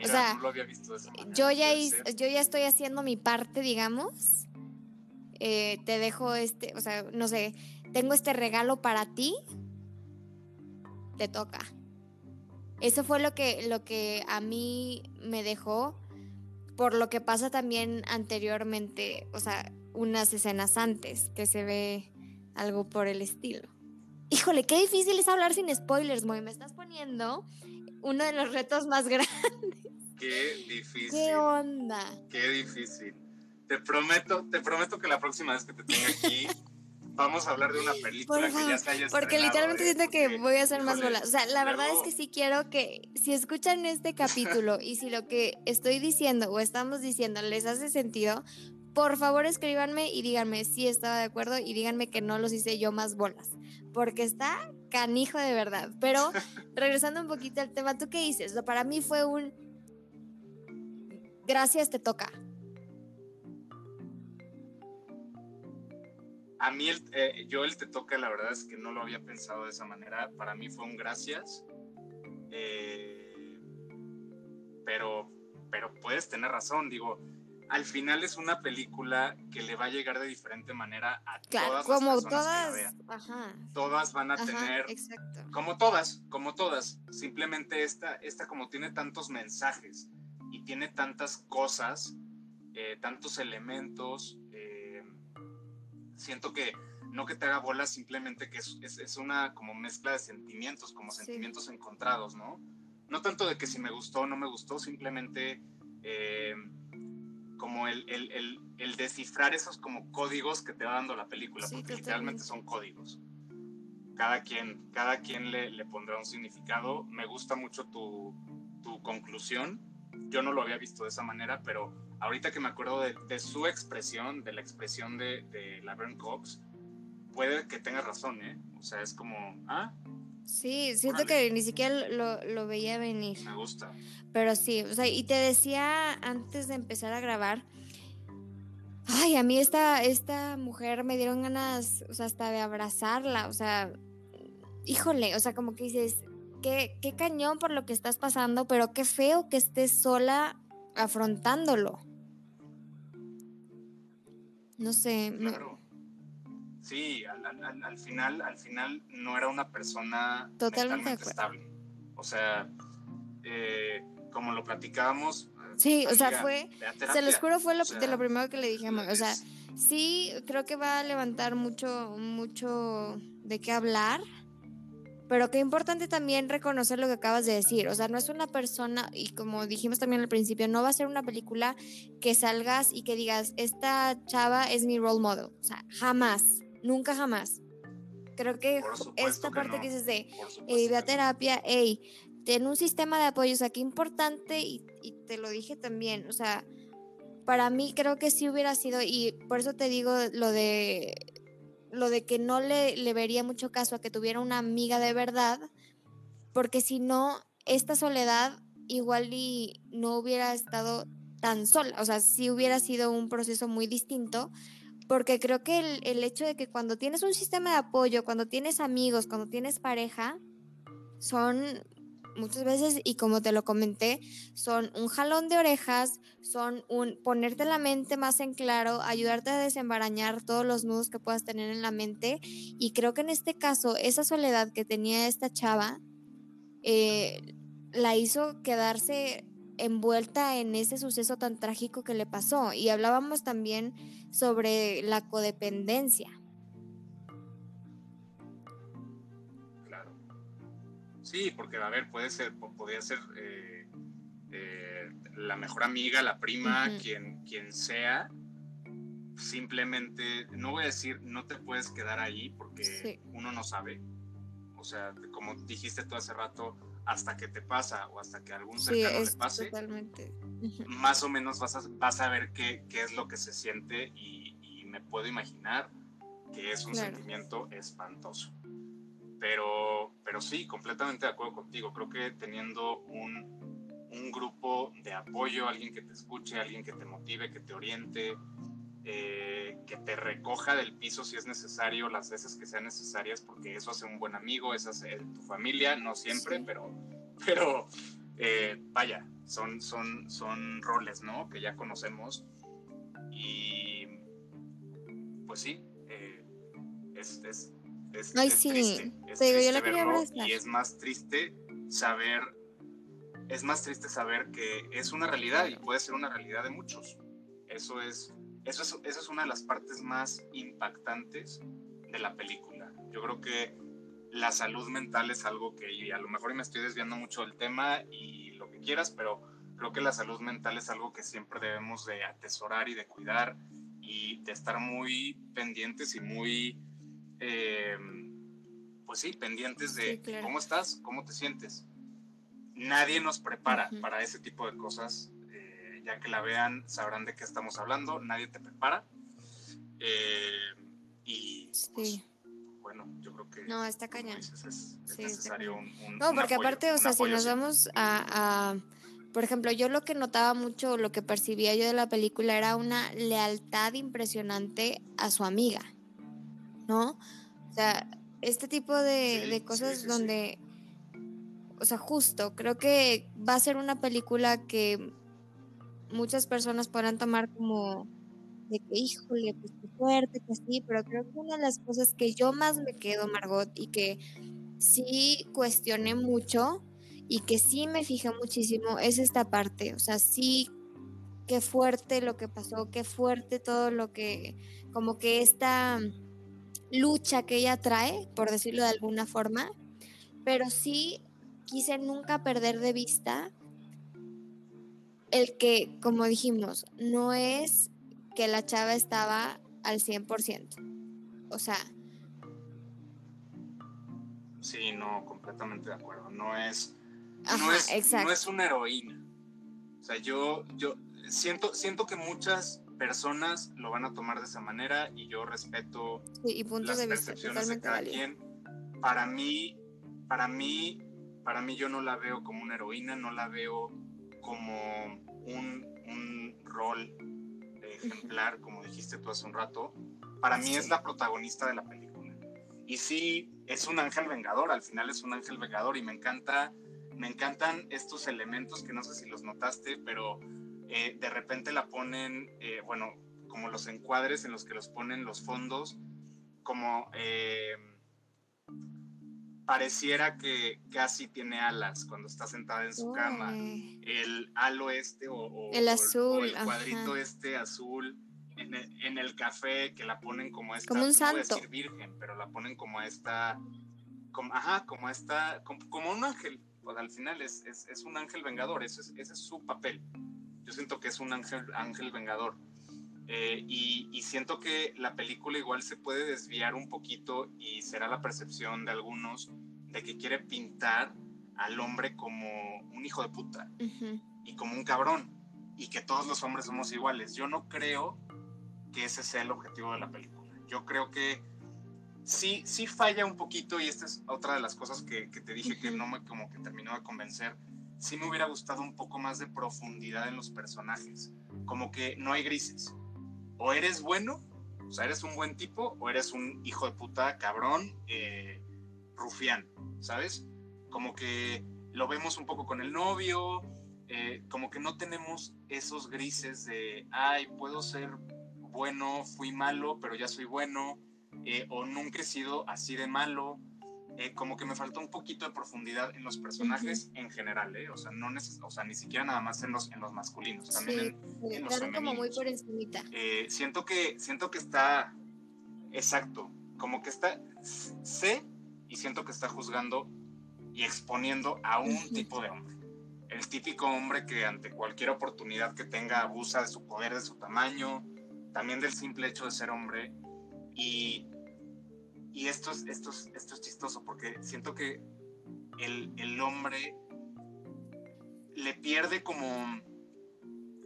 o sea, yo, ya yo ya estoy haciendo mi parte, digamos. Eh, te dejo este, o sea, no sé, tengo este regalo para ti. Te toca. Eso fue lo que, lo que a mí me dejó, por lo que pasa también anteriormente, o sea, unas escenas antes, que se ve algo por el estilo. Híjole, qué difícil es hablar sin spoilers, Moy. Me estás poniendo uno de los retos más grandes. Qué difícil. ¿Qué onda? Qué difícil. Te prometo, te prometo que la próxima vez que te tenga aquí vamos a hablar de una película que ya haya Porque literalmente ¿eh? siento que voy a hacer más bolas. O sea, la verdad es que sí quiero que si escuchan este capítulo y si lo que estoy diciendo o estamos diciendo les hace sentido, por favor escríbanme y díganme si estaba de acuerdo y díganme que no los hice yo más bolas, porque está canijo de verdad. Pero regresando un poquito al tema, ¿tú qué dices? O para mí fue un gracias te toca. A mí, el, eh, yo el te toca, la verdad es que no lo había pensado de esa manera. Para mí fue un gracias. Eh, pero, pero puedes tener razón, digo, al final es una película que le va a llegar de diferente manera a todas como las personas todas, Todas van a tener, como todas, como todas. Simplemente esta, esta como tiene tantos mensajes y tiene tantas cosas, eh, tantos elementos, siento que no que te haga bola, simplemente que es, es, una como mezcla de sentimientos, como sentimientos encontrados, ¿no? No tanto de que si me gustó o no me gustó, simplemente... Eh, como el, el, el, el, descifrar esos como códigos que te va dando la película, porque literalmente son códigos. Cada quien, cada quien le, le, pondrá un significado. Me gusta mucho tu, tu, conclusión. Yo no lo había visto de esa manera, pero ahorita que me acuerdo de, de su expresión, de la expresión de, de Laverne Cox, puede que tenga razón, ¿eh? O sea, es como, ah, Sí, siento que ni siquiera lo, lo, veía venir. Me gusta. Pero sí, o sea, y te decía antes de empezar a grabar, ay, a mí esta, esta mujer me dieron ganas, o sea, hasta de abrazarla, o sea, híjole, o sea, como que dices, qué, qué cañón por lo que estás pasando, pero qué feo que estés sola afrontándolo. No sé. Claro. Sí, al, final, al final no era una persona totalmente estable. O sea, eh, como lo platicábamos. Sí, o sea, fue, se los juro, fue lo, de lo primero que le dijimos. O sea, sí, creo que va a levantar mucho, mucho de qué hablar. Pero qué importante también reconocer lo que acabas de decir. O sea, no es una persona, y como dijimos también al principio, no va a ser una película que salgas y que digas, esta chava es mi role model. O sea, jamás. Nunca jamás. Creo que esta parte que dices de, hey, ve a terapia, hey, ten un sistema de apoyo, o sea, qué importante, y, te lo dije también, o sea, para mí creo que sí hubiera sido, y por eso te digo lo de, lo de que no le, le vería mucho caso a que tuviera una amiga de verdad, porque si no, esta soledad igual y no hubiera estado tan sola, o sea, sí hubiera sido un proceso muy distinto, porque creo que el, el hecho de que cuando tienes un sistema de apoyo, cuando tienes amigos, cuando tienes pareja, son muchas veces, y como te lo comenté, son un jalón de orejas, son un ponerte la mente más en claro, ayudarte a desembarañar todos los nudos que puedas tener en la mente. Y creo que en este caso, esa soledad que tenía esta chava, eh, la hizo quedarse envuelta en ese suceso tan trágico que le pasó. Y hablábamos también sobre la codependencia. Sí, porque a ver, puede ser, podría ser eh, eh, la mejor amiga, la prima, quien, quien sea. Simplemente, no voy a decir, no te puedes quedar ahí porque uno no sabe. O sea, como dijiste tú hace rato, hasta que te pasa o hasta que algún cercano le pase, totalmente. más o menos vas a, vas a ver qué, qué, es lo que se siente y, me puedo imaginar que es un sentimiento espantoso. Pero, pero sí, completamente de acuerdo contigo. Creo que teniendo un, un grupo de apoyo, alguien que te escuche, alguien que te motive, que te oriente, eh, que te recoja del piso si es necesario, las veces que sean necesarias, porque eso hace un buen amigo, eso hace tu familia, no siempre, pero, pero eh, vaya, son, son, son roles, ¿no? Que ya conocemos. Y pues sí, eh, es, es, es, triste. Es y es más triste saber, es más triste saber que es una realidad y puede ser una realidad de muchos. Eso es eso es, una de las partes más impactantes de la película. Yo creo que la salud mental es algo que a lo mejor me estoy desviando mucho del tema y lo que quieras, pero creo que la salud mental es algo que siempre debemos de atesorar y de cuidar y de estar muy pendientes y muy, em, pues sí, pendientes de cómo estás, cómo te sientes. Nadie nos prepara para ese tipo de cosas ya que la vean sabrán de qué estamos hablando, nadie te prepara. Eh, y pues, bueno, yo creo que... No, está cañón. es, necesario un, No, porque aparte, o sea, si nos vamos a, Por ejemplo, yo lo que notaba mucho, lo que percibía yo de la película era una lealtad impresionante a su amiga, ¿no? O sea, este tipo de, de cosas donde... O sea, justo, creo que va a ser una película que muchas personas podrán tomar como de que, híjole, pues qué fuerte, que sí, pero creo que una de las cosas que yo más me quedo, Margot, y que sí cuestioné mucho y que sí me fijé muchísimo, es esta parte, o sea, sí, qué fuerte lo que pasó, qué fuerte todo lo que, como que esta lucha que ella trae, por decirlo de alguna forma, pero sí quise nunca perder de vista el que, como dijimos, no es que la chava estaba al 100%. O sea... Sí, no, completamente de acuerdo. No es, no, es no es una heroína. O sea, yo, yo siento, siento que muchas personas lo van a tomar de esa manera y yo respeto y puntos las de percepciones de cada quien. Para mí, para mí, para mí yo no la veo como una heroína, no la veo como un, un rol ejemplar, como dijiste tú hace un rato, para mí es la protagonista de la película. Y sí, es un ángel vengador, al final es un ángel vengador y me encanta, me encantan estos elementos que no sé si los notaste, pero eh, de repente la ponen, eh, bueno, como los encuadres en los que los ponen los fondos, como eh, pareciera que casi tiene alas cuando está sentada en su cama. El halo este o, el azul, el cuadrito este azul en el, café que la ponen como esta, como un santo. No voy a decir virgen, pero la ponen como esta, como, ajá, como esta, como, un ángel. Pues al final es, es, un ángel vengador, ese es, ese es su papel. Yo siento que es un ángel, ángel vengador. Eh, y, siento que la película igual se puede desviar un poquito y será la percepción de algunos de que quiere pintar al hombre como un hijo de puta y como un cabrón y que todos los hombres somos iguales. Yo no creo que ese sea el objetivo de la película. Yo creo que sí, sí falla un poquito y esta es otra de las cosas que, te dije que no me como que terminó de convencer. Sí me hubiera gustado un poco más de profundidad en los personajes, como que no hay grises o eres bueno O sea, ¿eres un buen tipo o eres un hijo de puta, cabrón, eh, rufián? ¿Sabes? Como que lo vemos un poco con el novio, eh, como que no tenemos esos grises de, ay, puedo ser bueno, fui malo, pero ya soy bueno, eh, o nunca he sido así de malo. Eh, como que me faltó un poquito de profundidad en los personajes en general, ¿eh? O sea, no o sea, ni siquiera nada más en los, en los masculinos, también en, los femeninos. como muy por siento, que, siento que está, exacto, como que está, sé y siento que está juzgando y exponiendo a un tipo de hombre. El típico hombre que ante cualquier oportunidad que tenga abusa de su poder, de su tamaño, también del simple hecho de ser hombre. Y, y esto, es, esto, esto es chistoso porque siento que el, el hombre le pierde como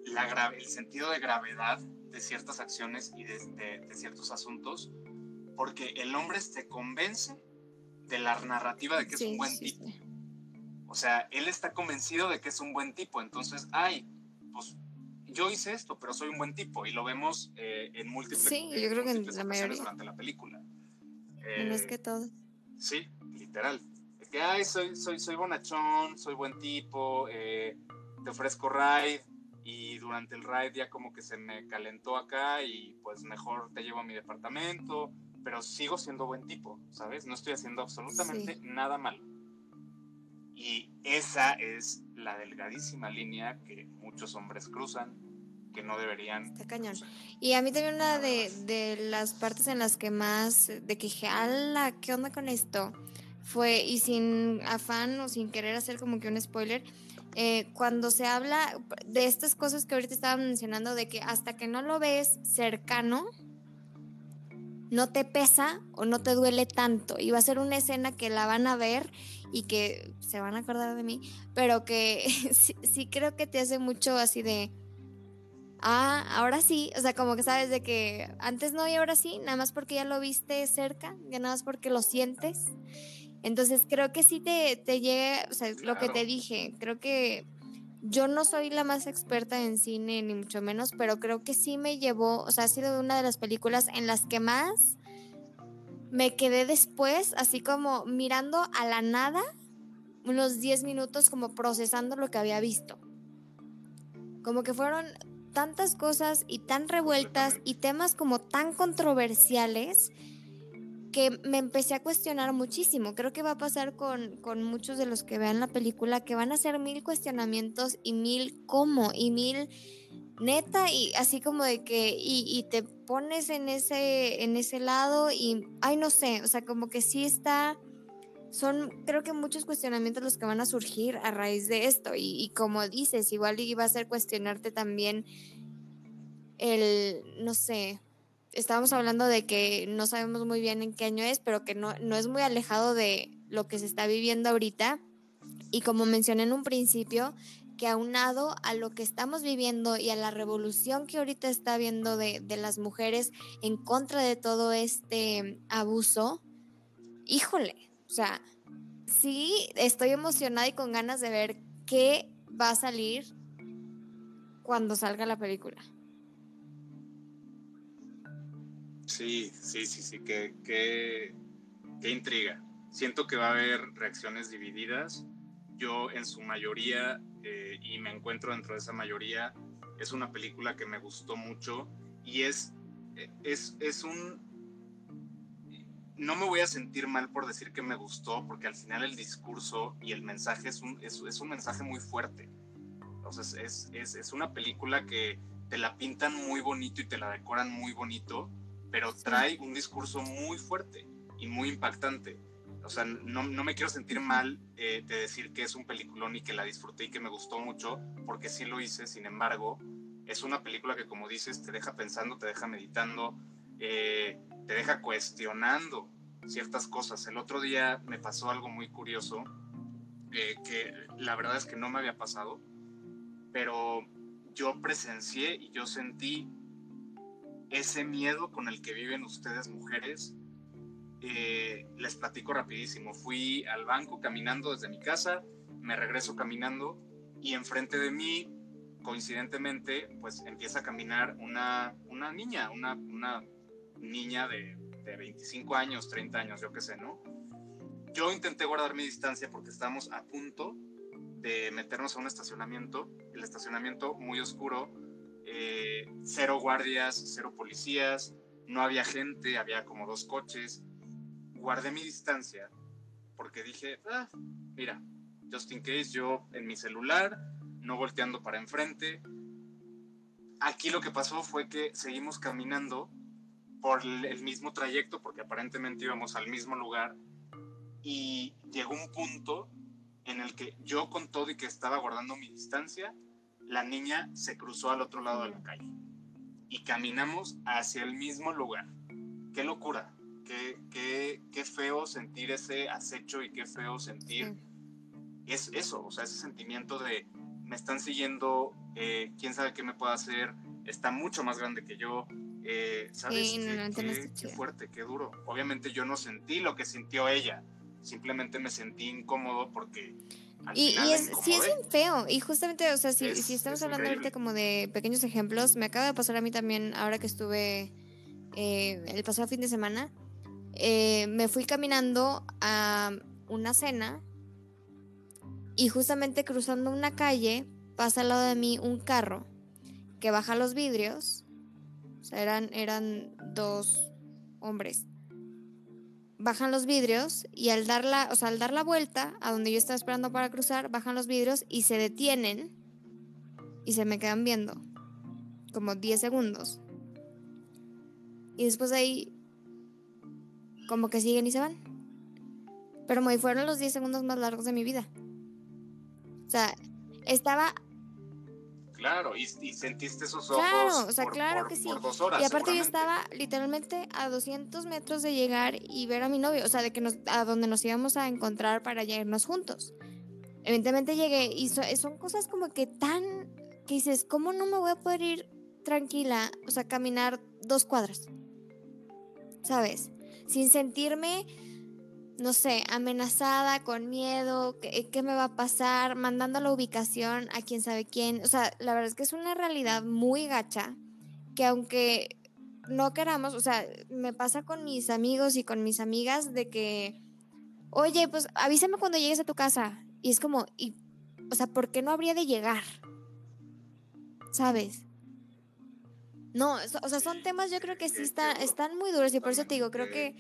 la el sentido de gravedad de ciertas acciones y de, de, ciertos asuntos, porque el hombre se convence de la narrativa de que es un buen tipo. O sea, él está convencido de que es un buen tipo, entonces, ay, pues yo hice esto, pero soy un buen tipo y lo vemos eh, en múltiples Sí, yo creo que en la mayoría. durante la película. No es que todo. Sí, literal. Es que, ay, soy, soy, soy bonachón, soy buen tipo, eh, te ofrezco ride y durante el ride ya como que se me calentó acá y pues mejor te llevo a mi departamento, pero sigo siendo buen tipo, ¿sabes? No estoy haciendo absolutamente nada malo. Y esa es la delgadísima línea que muchos hombres cruzan, que no deberían. Está cañón. Y a mí también una de, de, las partes en las que más, de que dije, ala, ¿qué onda con esto? Fue, y sin afán o sin querer hacer como que un spoiler, eh, cuando se habla de estas cosas que ahorita estaban mencionando, de que hasta que no lo ves cercano, no te pesa o no te duele tanto. Y va a ser una escena que la van a ver y que se van a acordar de mí, pero que sí, creo que te hace mucho así de, ah, ahora sí, o sea, como que sabes de que antes no y ahora sí, nada más porque ya lo viste cerca, ya nada más porque lo sientes. Entonces creo que sí te, te llega, o sea, lo que te dije, creo que yo no soy la más experta en cine, ni mucho menos, pero creo que sí me llevó, o sea, ha sido una de las películas en las que más me quedé después, así como mirando a la nada, unos 10 minutos como procesando lo que había visto. Como que fueron tantas cosas y tan revueltas y temas como tan controversiales que me empecé a cuestionar muchísimo. Creo que va a pasar con, con, muchos de los que vean la película, que van a hacer mil cuestionamientos y mil cómo y mil neta y así como de que y, y, te pones en ese en ese lado y ay no sé, o sea, como que sí está son creo que muchos cuestionamientos los que van a surgir a raíz de esto y, como dices, igual iba a ser cuestionarte también el no sé, estábamos hablando de que no sabemos muy bien en qué año es, pero que no, no es muy alejado de lo que se está viviendo ahorita. Y como mencioné en un principio, que aunado a lo que estamos viviendo y a la revolución que ahorita está habiendo de, de las mujeres en contra de todo este abuso, híjole, o sea, sí estoy emocionada y con ganas de ver qué va a salir cuando salga la película. Sí, sí, sí, sí, qué, qué, intriga. Siento que va a haber reacciones divididas. Yo en su mayoría, eh, y me encuentro dentro de esa mayoría, es una película que me gustó mucho y es, es, es un... No me voy a sentir mal por decir que me gustó, porque al final el discurso y el mensaje es un, es, es un mensaje muy fuerte. Entonces es, es, es una película que te la pintan muy bonito y te la decoran muy bonito, pero trae un discurso muy fuerte y muy impactante. O sea, no, no me quiero sentir mal eh, de decir que es un peliculón y que la disfruté y que me gustó mucho, porque sí lo hice, sin embargo, es una película que, como dices, te deja pensando, te deja meditando, eh, te deja cuestionando ciertas cosas. El otro día me pasó algo muy curioso, eh, que la verdad es que no me había pasado, pero yo presencié y yo sentí ese miedo con el que viven ustedes mujeres. Eh, les platico rapidísimo. Fui al banco caminando desde mi casa, me regreso caminando y enfrente de mí, coincidentemente, pues empieza a caminar una, una niña, una, una niña de, de 25 años, 30 años, yo qué sé, ¿no? Yo intenté guardar mi distancia porque estábamos a punto de meternos a un estacionamiento, el estacionamiento muy oscuro, eh, cero guardias, cero policías, no había gente, había como dos coches. Guardé mi distancia porque dije, ah, mira, just in case, yo en mi celular, no volteando para enfrente. Aquí lo que pasó fue que seguimos caminando por el mismo trayecto, porque aparentemente íbamos al mismo lugar, y llegó un punto en el que yo con todo y que estaba guardando mi distancia, la niña se cruzó al otro lado de la calle y caminamos hacia el mismo lugar. Qué locura, qué, qué, qué feo sentir ese acecho y qué feo sentir es eso, o sea, ese sentimiento de me están siguiendo, eh, quién sabe qué me puede hacer, está mucho más grande que yo, eh, ¿sabes? Sí, no, no, qué, qué fuerte, qué duro. Obviamente yo no sentí lo que sintió ella, simplemente me sentí incómodo porque... Al Y, y es, sí es bien feo. Y justamente, o sea, si, Es- si estamos es hablando ahorita increíble. como de pequeños ejemplos, me acaba de pasar a mí también ahora que estuve eh, el pasado fin de semana. eh, me fui caminando a una cena y justamente cruzando una calle pasa al lado de mí un carro que baja los vidrios. O sea, eran, eran dos hombres. Bajan los vidrios y al dar la, o sea, al dar la vuelta a donde yo estaba esperando para cruzar, bajan los vidrios y se detienen y se me quedan viendo. Como 10 segundos. Y después de ahí, como que siguen y se van. Pero muy fueron los 10 segundos más largos de mi vida. O sea, estaba Claro, y, y sentiste esos ojos Claro, o sea, por, claro por- que sí. por dos horas. Y aparte yo estaba literalmente a 200 metros de llegar y ver a mi novio, o sea, de que nos, a donde nos íbamos a encontrar para irnos juntos. Evidentemente llegué y so- son cosas como que tan que dices, ¿cómo no me voy a poder ir tranquila, o sea, caminar dos cuadras? ¿Sabes? Sin sentirme, no sé, amenazada, con miedo, ¿qué, qué me va a pasar? Mandando la ubicación a quién sabe quién. O sea, la verdad es que es una realidad muy gacha que aunque no queramos, o sea, me pasa con mis amigos y con mis amigas de que, oye, pues avísame cuando llegues a tu casa. Y es como, y, o sea, ¿por qué no habría de llegar? ¿Sabes? No, o sea, son temas yo creo que sí está- están muy duros y por eso te digo, creo que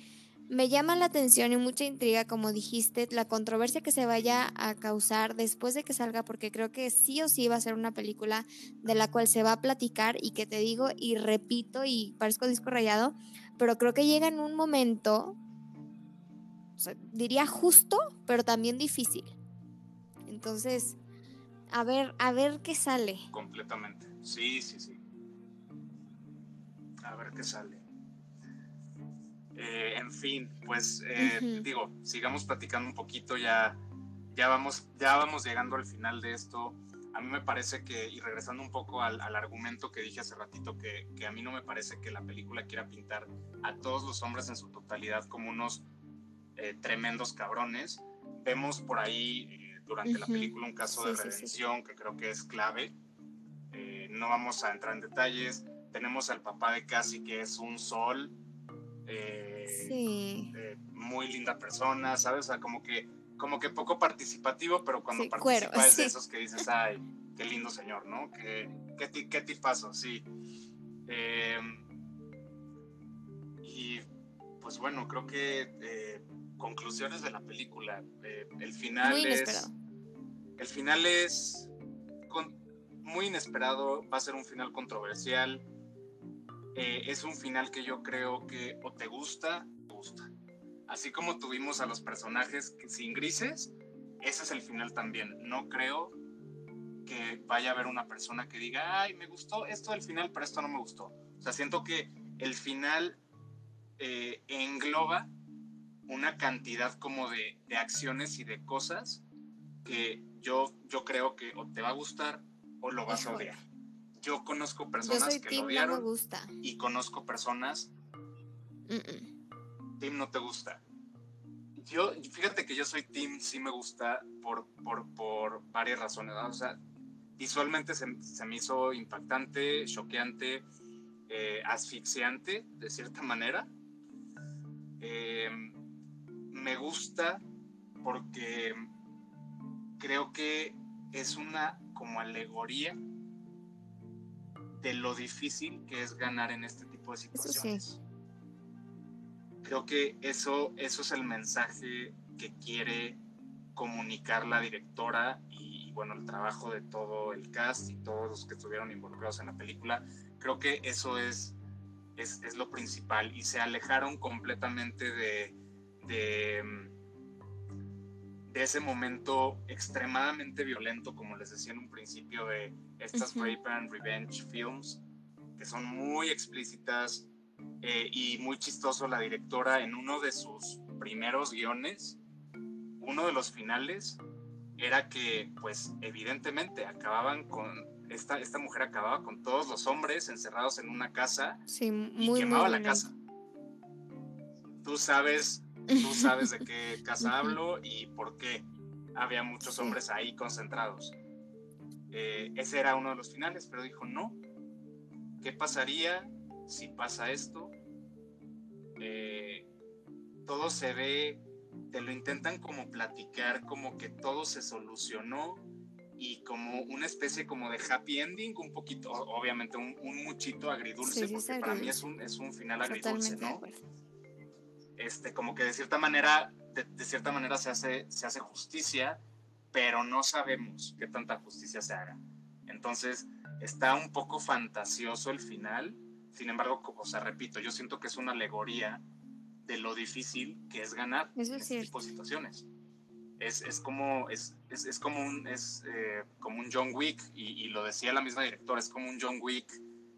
me llama la atención y mucha intriga, como dijiste, la controversia que se vaya a causar después de que salga, porque creo que sí o sí va a ser una película de la cual se va a platicar y que te digo y repito y parezco disco rayado, pero creo que llega en un momento, diría justo, pero también difícil. Entonces, a ver, a ver qué sale. Completamente. Sí, sí, sí. A ver qué sale. Eh, en fin, pues eh, Ujú. digo, sigamos platicando un poquito, ya, ya, vamos, ya vamos llegando al final de esto. A mí me parece que, y regresando un poco al, al argumento que dije hace ratito, que, que a mí no me parece que la película quiera pintar a todos los hombres en su totalidad como unos eh, tremendos cabrones. Vemos por ahí eh, durante la Ujú. película un caso de Sí, sí, sí. redención que creo que es clave. Eh, no vamos a entrar en detalles. Tenemos al papá de Cassie que es un sol. eh, Sí. eh, muy linda persona, ¿sabes? O sea, como que, como que poco participativo, pero cuando Sí, participa cuero, es de esos que dices, ay, qué lindo señor, ¿no? Qué, qué, ti- qué tipazo, sí. Eh, y pues bueno, creo que eh, conclusiones de la película. eh, el final Muy es. El final es con- muy inesperado, va a ser un final controversial. Eh, es un final que yo creo que o te gusta o te gusta. Así como tuvimos a los personajes sin grises, ese es el final también. No creo que vaya a haber una persona que diga, ay, me gustó esto del final, pero esto no me gustó. O sea, siento que el final eh, engloba una cantidad como de, de acciones y de cosas que yo, yo creo que o te va a gustar o lo vas a odiar. Yo conozco Yo personas soy que lo team, no me gusta. y conozco personas Mm-mm. Team no te gusta. Yo, fíjate que yo soy Team sí me gusta por, por, por varias razones. ¿no? O sea, visualmente se, se me hizo impactante, choqueante. eh, asfixiante, de cierta manera. Eh, me gusta porque creo que es una como alegoría de lo difícil que es ganar en este tipo de situaciones. Creo que eso, eso es el mensaje que quiere comunicar la directora y bueno, el trabajo de todo el cast y todos los que estuvieron involucrados en la película. Creo que eso es, es, es lo principal y se alejaron completamente de, de de ese momento extremadamente violento, como les decía en un principio, de estas rape and revenge films, que son muy explícitas eh, y muy chistoso. La directora en uno de sus primeros guiones, uno de los finales, era que, pues, evidentemente acababan con. Esta, esta mujer acababa con todos los hombres encerrados en una casa y quemaba la casa. Tú sabes Tú sabes de qué casa hablo y por qué había muchos hombres ahí concentrados. Eh, ese era uno de los finales, pero dijo, no, ¿qué pasaría si pasa esto? Eh, todo se ve, te lo intentan como platicar, como que todo se solucionó y como una especie como de happy ending, un poquito, obviamente un, muchito agridulce, porque para mí es un, es un final agridulce, ¿no? este, como que de cierta manera, de, cierta manera se hace, se hace justicia, pero no sabemos qué tanta justicia se haga. Entonces, está un poco fantasioso el final, sin embargo, o sea, repito, yo siento que es una alegoría de lo difícil que es ganar en este tipo de situaciones. Es, es como, es, es, es, como, un, es eh, como un John Wick, y, y, lo decía la misma directora, es como un John Wick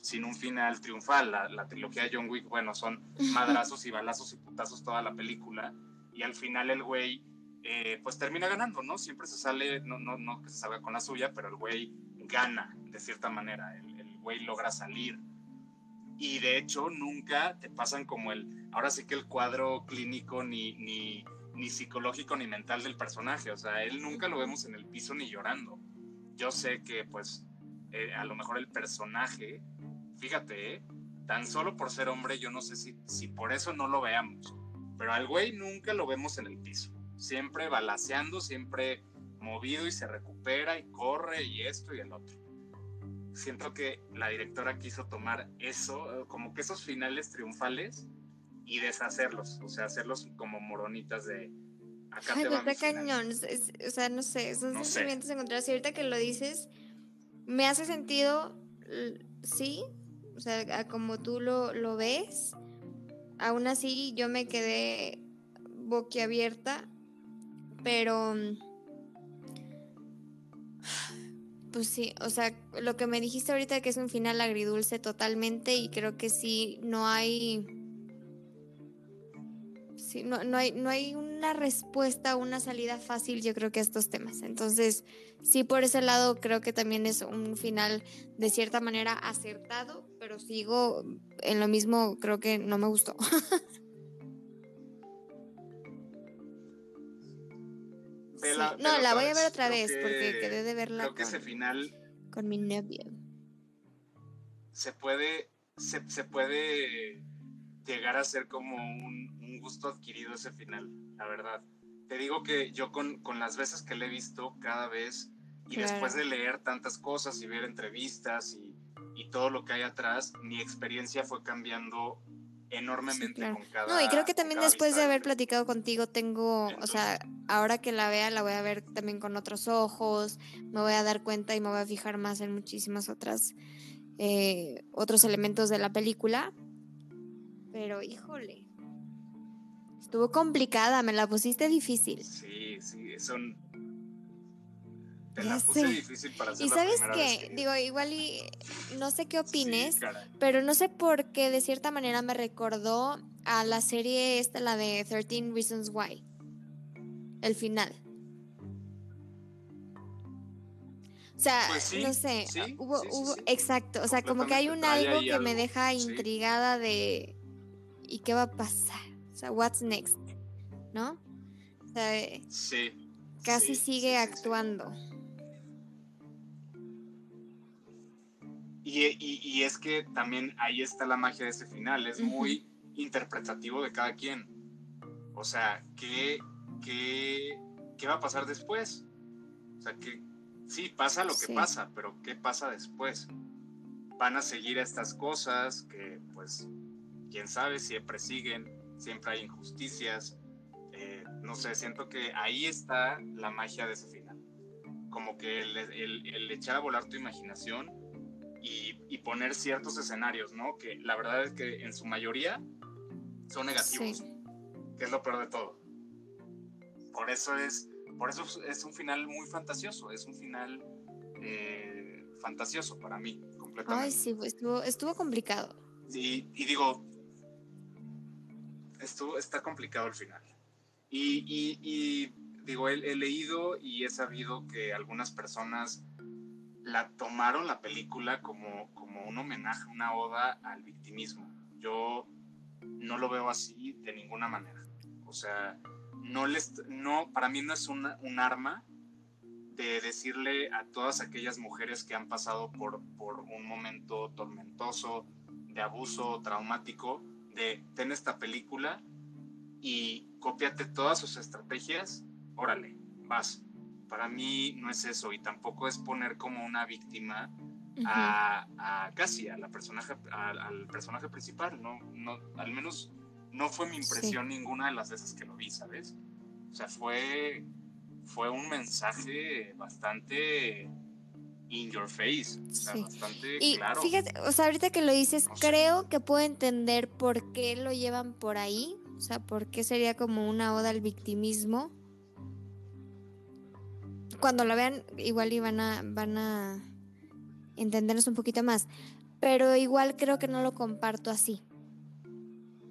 sin un final triunfal. La, trilogía de John Wick, bueno, son madrazos y balazos y putazos toda la película. Y al final el güey, eh, pues termina ganando, ¿no? Siempre se sale, no, no, no que se salga con la suya, pero el güey gana de cierta manera. El, el güey logra salir. Y de hecho nunca te pasan como el, ahora sí que el cuadro clínico ni, ni, ni psicológico ni mental del personaje. O sea, él nunca lo vemos en el piso ni llorando. Yo sé que pues eh, a lo mejor el personaje fíjate, ¿eh? tan solo por ser hombre, yo no sé si, si por eso no lo veamos, pero al güey nunca lo vemos en el piso, siempre balaseando, siempre movido y se recupera y corre y esto y el otro. Siento que la directora quiso tomar eso, como que esos finales triunfales y deshacerlos, o sea, hacerlos como moronitas de, acá te va cañón, o sea, no sé, son sentimientos encontrados. Y ahorita que lo dices, me hace sentido, sí, o sea, como tú lo, lo ves, aún así yo me quedé boquiabierta, pero pues sí, o sea, lo que me dijiste ahorita que es un final agridulce totalmente y creo que sí, no hay no, no, hay, no hay una respuesta, una salida fácil, yo creo que a estos temas. Entonces, sí, por ese lado creo que también es un final de cierta manera acertado, pero sigo en lo mismo, creo que no me gustó. no, la voy a ver otra vez porque quedé de verla. Creo que ese final. Con mi novia. Se puede. Se, se puede llegar a ser como un, gusto adquirido ese final, la verdad. Te digo que yo con, con las veces que le he visto cada vez y después de leer tantas cosas y ver entrevistas y, y, todo lo que hay atrás, mi experiencia fue cambiando enormemente con cada. No, y creo que también después de haber platicado contigo, tengo, o sea, ahora que la vea, la voy a ver también con otros ojos, me voy a dar cuenta y me voy a fijar más en muchísimas otras, eh, otros elementos de la película. Pero híjole, estuvo complicada, me la pusiste difícil. Sí, sí, son... Te la puse difícil para hacer Y sabes qué, digo, igual y no sé qué opines, pero no sé por qué de cierta manera me recordó a la serie esta, la de 13 Reasons Why. El final. O sea, pues no sé, hubo, hubo, exacto, o sea, como que hay un algo que me deja intrigada de ¿y qué va a pasar? O sea, what's next? ¿No? O sea, sí. Casi sigue actuando. Y, y, es que también ahí está la magia de ese final, es muy interpretativo de cada quien. O sea, ¿qué, qué, qué va a pasar después? O sea, que sí, pasa lo que pasa, pero ¿qué pasa después? Van a seguir estas cosas que, pues, quién sabe, siempre siguen, siempre hay injusticias. Eh, no sé, siento que ahí está la magia de ese final. Como que el, el, echar a volar tu imaginación y, y, poner ciertos escenarios, ¿no? Que la verdad es que en su mayoría son negativos, que es lo peor de todo. Por eso es, por eso es un final muy fantasioso, es un final eh, fantasioso para mí, completamente. Ay, sí, estuvo, estuvo complicado. Y, y digo, estuvo, está complicado el final. Y, y, y digo, he, he, leído y he sabido que algunas personas la tomaron la película como, como un homenaje, una oda al victimismo. Yo no lo veo así de ninguna manera. O sea, no les, no, para mí no es un arma de decirle a todas aquellas mujeres que han pasado por, por un momento tormentoso, de abuso traumático, de ten esta película y cópiate todas sus estrategias, órale, vas. Para mí no es eso y tampoco es poner como una víctima a, a, casi a la personaje, al personaje principal, no, no, al menos no fue mi impresión ninguna de las veces que lo vi, ¿sabes? O sea, fue, fue un mensaje bastante in your face, o sea, bastante y claro. Fíjate, o sea, ahorita que lo dices, creo que puedo entender por qué lo llevan por ahí, o sea, por qué sería como una oda al victimismo. Cuando lo vean, igual y van a, van a entendernos un poquito más, pero igual creo que no lo comparto así.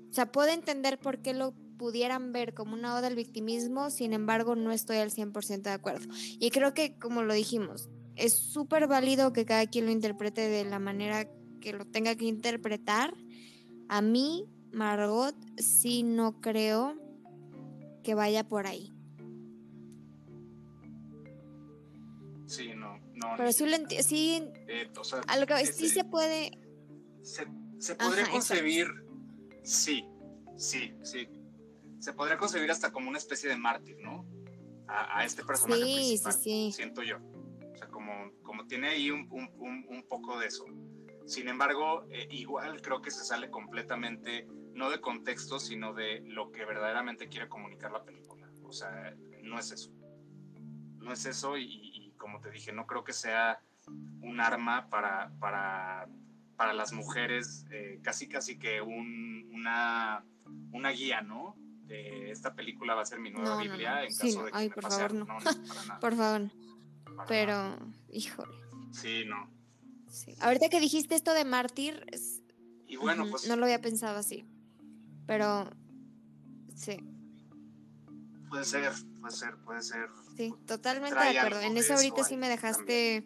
O sea, puedo entender por qué lo pudieran ver como una oda al victimismo, sin embargo, no estoy al 100% de acuerdo. Y creo que, como lo dijimos, es súper válido que cada quien lo interprete de la manera que lo tenga que interpretar. A mí, Margot, sí no creo que vaya por ahí. Sí, no, no. Pero sí, lo sí eh, o sea, a lo que sí se puede. Se, se podría concebir, sí, sí, sí. Se podría concebir hasta como una especie de mártir, ¿no? A, a este personaje sí, principal, sí, sí. siento yo. O sea, como, como tiene ahí un, un, un, un poco de eso. Sin embargo, eh, igual creo que se sale completamente, no de contexto, sino de lo que verdaderamente quiere comunicar la película. O sea, no es eso. No es eso y como te dije, no creo que sea un arma para, para, para las mujeres, eh, casi casi que un, una, una guía, ¿no? De esta película va a ser mi nueva No, Biblia no. en caso no. de que Ay, me por pase favor, algo. no. No, no, para nada, Por favor. para nada. Pero, híjole. Sí, no. Sí. Ahorita que dijiste esto de mártir, es- Y bueno, ujú, pues no lo había pensado así. Pero, sí, puede ser, puede ser, puede ser. Sí, totalmente de acuerdo. En eso eso ahorita sí me dejaste,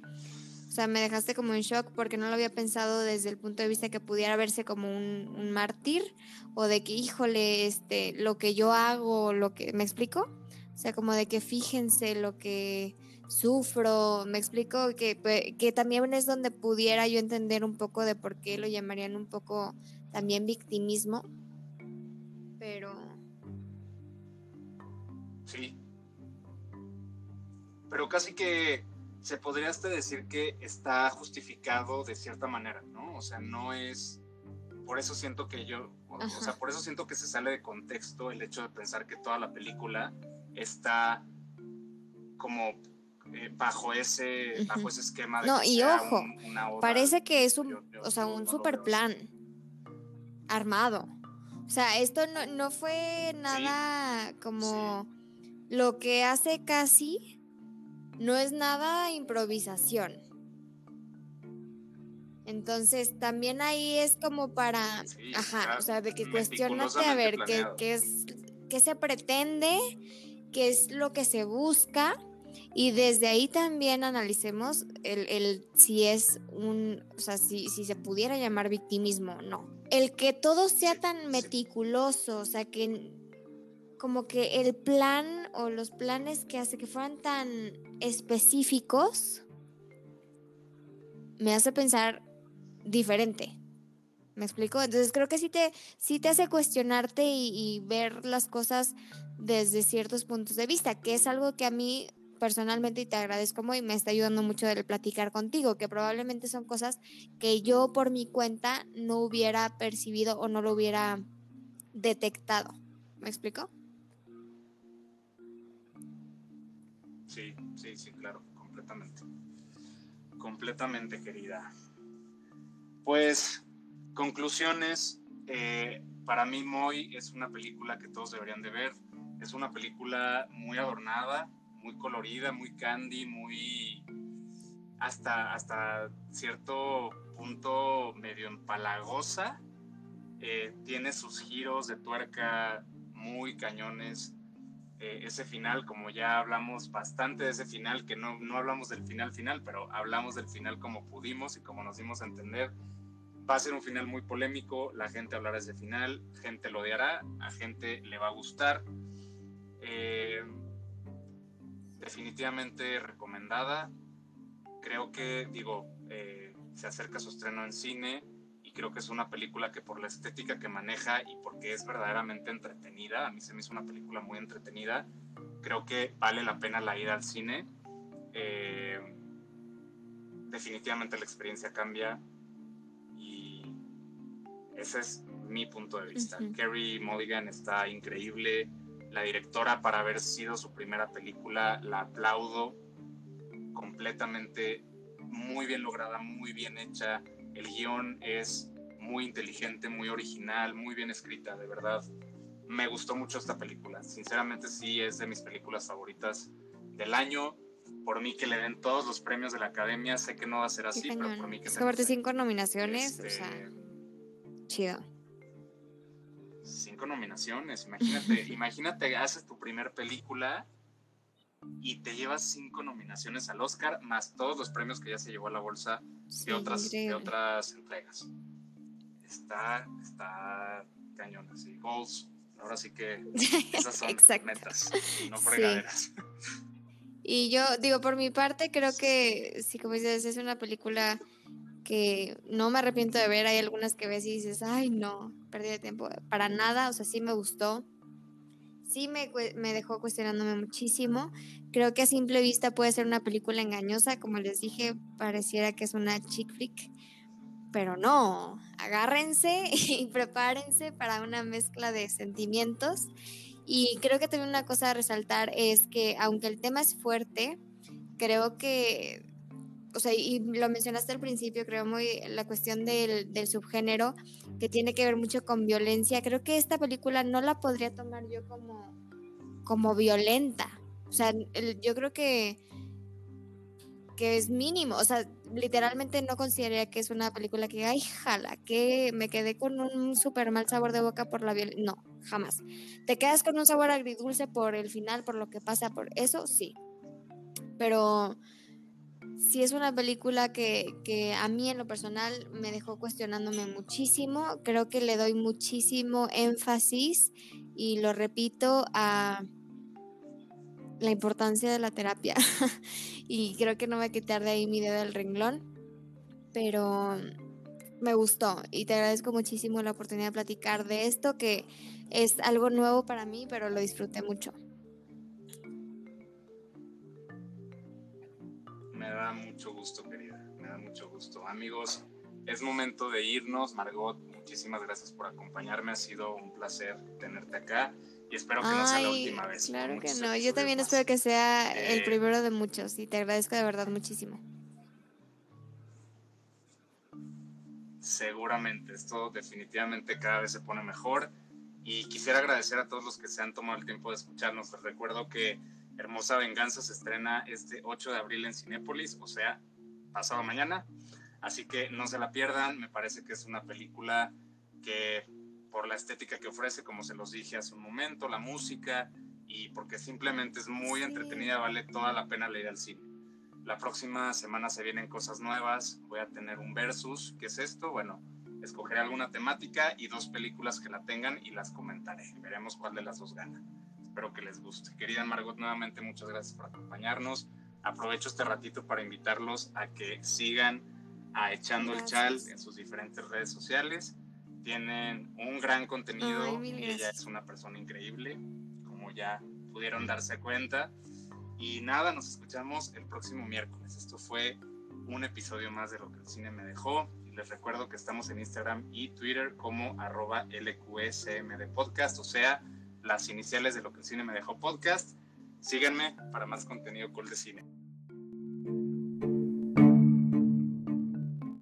o sea, me dejaste como en shock porque no lo había pensado desde el punto de vista que pudiera verse como un, un mártir o de que, híjole, este, lo que yo hago, lo que, ¿me explico? O sea, como de que fíjense lo que sufro, me explico que, que también es donde pudiera yo entender un poco de por qué lo llamarían un poco también victimismo, pero Sí. Pero casi que se podría hasta decir que está justificado de cierta manera, ¿no? O sea, no es. Por eso siento que yo. O, o sea, por eso siento que se sale de contexto el hecho de pensar que toda la película está como eh, bajo ese bajo ese esquema de No, que y sea ojo, un- una oda. parece que es un, Yo- yo- o sea, un no super plan armado. O sea, esto no, no fue nada como lo que hace casi, no es nada improvisación. Entonces, también ahí es como para, Sí, ajá, o sea, de que cuestionate a ver qué, qué es, qué se pretende, qué es lo que se busca y desde ahí también analicemos el, el si es un, o sea, si, si se pudiera llamar victimismo o no. El que todo sea tan meticuloso, o sea, que como que el plan o los planes que hace que fueran tan específicos, me hace pensar diferente. ¿Me explico? Entonces creo que sí te, sí te hace cuestionarte y, ver las cosas desde ciertos puntos de vista, que es algo que a mí personalmente y te agradezco muy, me está ayudando mucho el platicar contigo, que probablemente son cosas que yo por mi cuenta no hubiera percibido o no lo hubiera detectado. ¿Me explico? Sí, sí, sí, claro, completamente. Completamente, querida. Pues, conclusiones. Eh, para mí, Moy es una película que todos deberían de ver. Es una película muy adornada, muy colorida, muy candy, muy hasta, hasta cierto punto medio empalagosa. Eh, tiene sus giros de tuerca muy cañones. Eh, ese final, como ya hablamos bastante de ese final, que no, no hablamos del final final, pero hablamos del final como pudimos y como nos dimos a entender, va a ser un final muy polémico, la gente hablará de ese final, gente lo odiará, a gente le va a gustar. Eh, definitivamente recomendada. Creo que, digo, eh, se acerca su estreno en cine creo que es una película que por la estética que maneja y porque es verdaderamente entretenida, a mí se me hizo una película muy entretenida, creo que vale la pena la ida al cine. Eh, definitivamente la experiencia cambia y ese es mi punto de vista. Kerry Mulligan está increíble la directora para haber sido su primera película, la aplaudo completamente muy bien lograda, muy bien hecha. El guion es muy inteligente, muy original, muy bien escrita, de verdad. Me gustó mucho esta película. Sinceramente sí es de mis películas favoritas del año. Por mí que le den todos los premios de la academia, sé que no va a ser así, pero por mí que... Es que cinco nominaciones, o sea, este, chido cinco nominaciones. Imagínate, imagínate, haces tu primer película y te llevas cinco nominaciones al Oscar, más todos los premios que ya se llevó a la bolsa de, otras, de otras entregas. Está, está cañón, así. Goals. Ahora sí que esas son metas, no fregaderas. Y yo digo, por mi parte, creo que, sí, como dices, es una película que no me arrepiento de ver. Hay algunas que ves y dices, ay, no, perdí de tiempo. Para nada, o sea, sí me gustó. Sí me, me dejó cuestionándome muchísimo. Creo que a simple vista puede ser una película engañosa. Como les dije, pareciera que es una chick flick. Pero no, agárrense y prepárense para una mezcla de sentimientos. Y creo que también una cosa a resaltar es que aunque el tema es fuerte, creo que o sea, y lo mencionaste al principio, creo muy la cuestión del, del, subgénero, que tiene que ver mucho con violencia. Creo que esta película no la podría tomar yo como, como violenta. O sea, yo creo que, que es mínimo. O sea, literalmente no consideraría que es una película que, ay, jala, que me quedé con un súper mal sabor de boca por la violencia. No, jamás. ¿Te quedas con un sabor agridulce por el final, por lo que pasa, por eso? Sí. Pero sí es una película que, a mí en lo personal me dejó cuestionándome muchísimo. Creo que le doy muchísimo énfasis y lo repito a la importancia de la terapia. y creo que no voy a quitar de ahí mi dedo del renglón. Pero me gustó y te agradezco muchísimo la oportunidad de platicar de esto que es algo nuevo para mí, pero lo disfruté mucho. Da mucho gusto, querida. Me da mucho gusto. Amigos, es momento de irnos. Margot, muchísimas gracias por acompañarme. Ha sido un placer tenerte acá y espero que no sea la última vez. Claro que no. Yo también espero que sea el eh, primero de muchos y te agradezco de verdad muchísimo. Seguramente, esto definitivamente cada vez se pone mejor y quisiera agradecer a todos los que se han tomado el tiempo de escucharnos. Les recuerdo que Hermosa Venganza se estrena este 8 de abril en Cinépolis, o sea, pasado mañana. Así que no se la pierdan, me parece que es una película que por la estética que ofrece, como se los dije hace un momento, la música y porque simplemente es muy entretenida, vale toda la pena leer al cine. La próxima semana se vienen cosas nuevas, voy a tener un versus, ¿qué es esto? Bueno, escogeré alguna temática y dos películas que la tengan y las comentaré. Veremos cuál de las dos gana espero que les guste. Querida Margot, nuevamente muchas gracias por acompañarnos. Aprovecho este ratito para invitarlos a que sigan a Echando el Chal en sus diferentes redes sociales. Tienen un gran contenido y ella es una persona increíble, como ya pudieron darse cuenta. Y nada, nos escuchamos el próximo miércoles. Esto fue un episodio más de lo que el cine me dejó. Les recuerdo que estamos en Instagram y Twitter como arroba LQSMD Podcast, o sea, las iniciales de lo que el cine me dejó podcast. Síganme para más contenido cool de cine.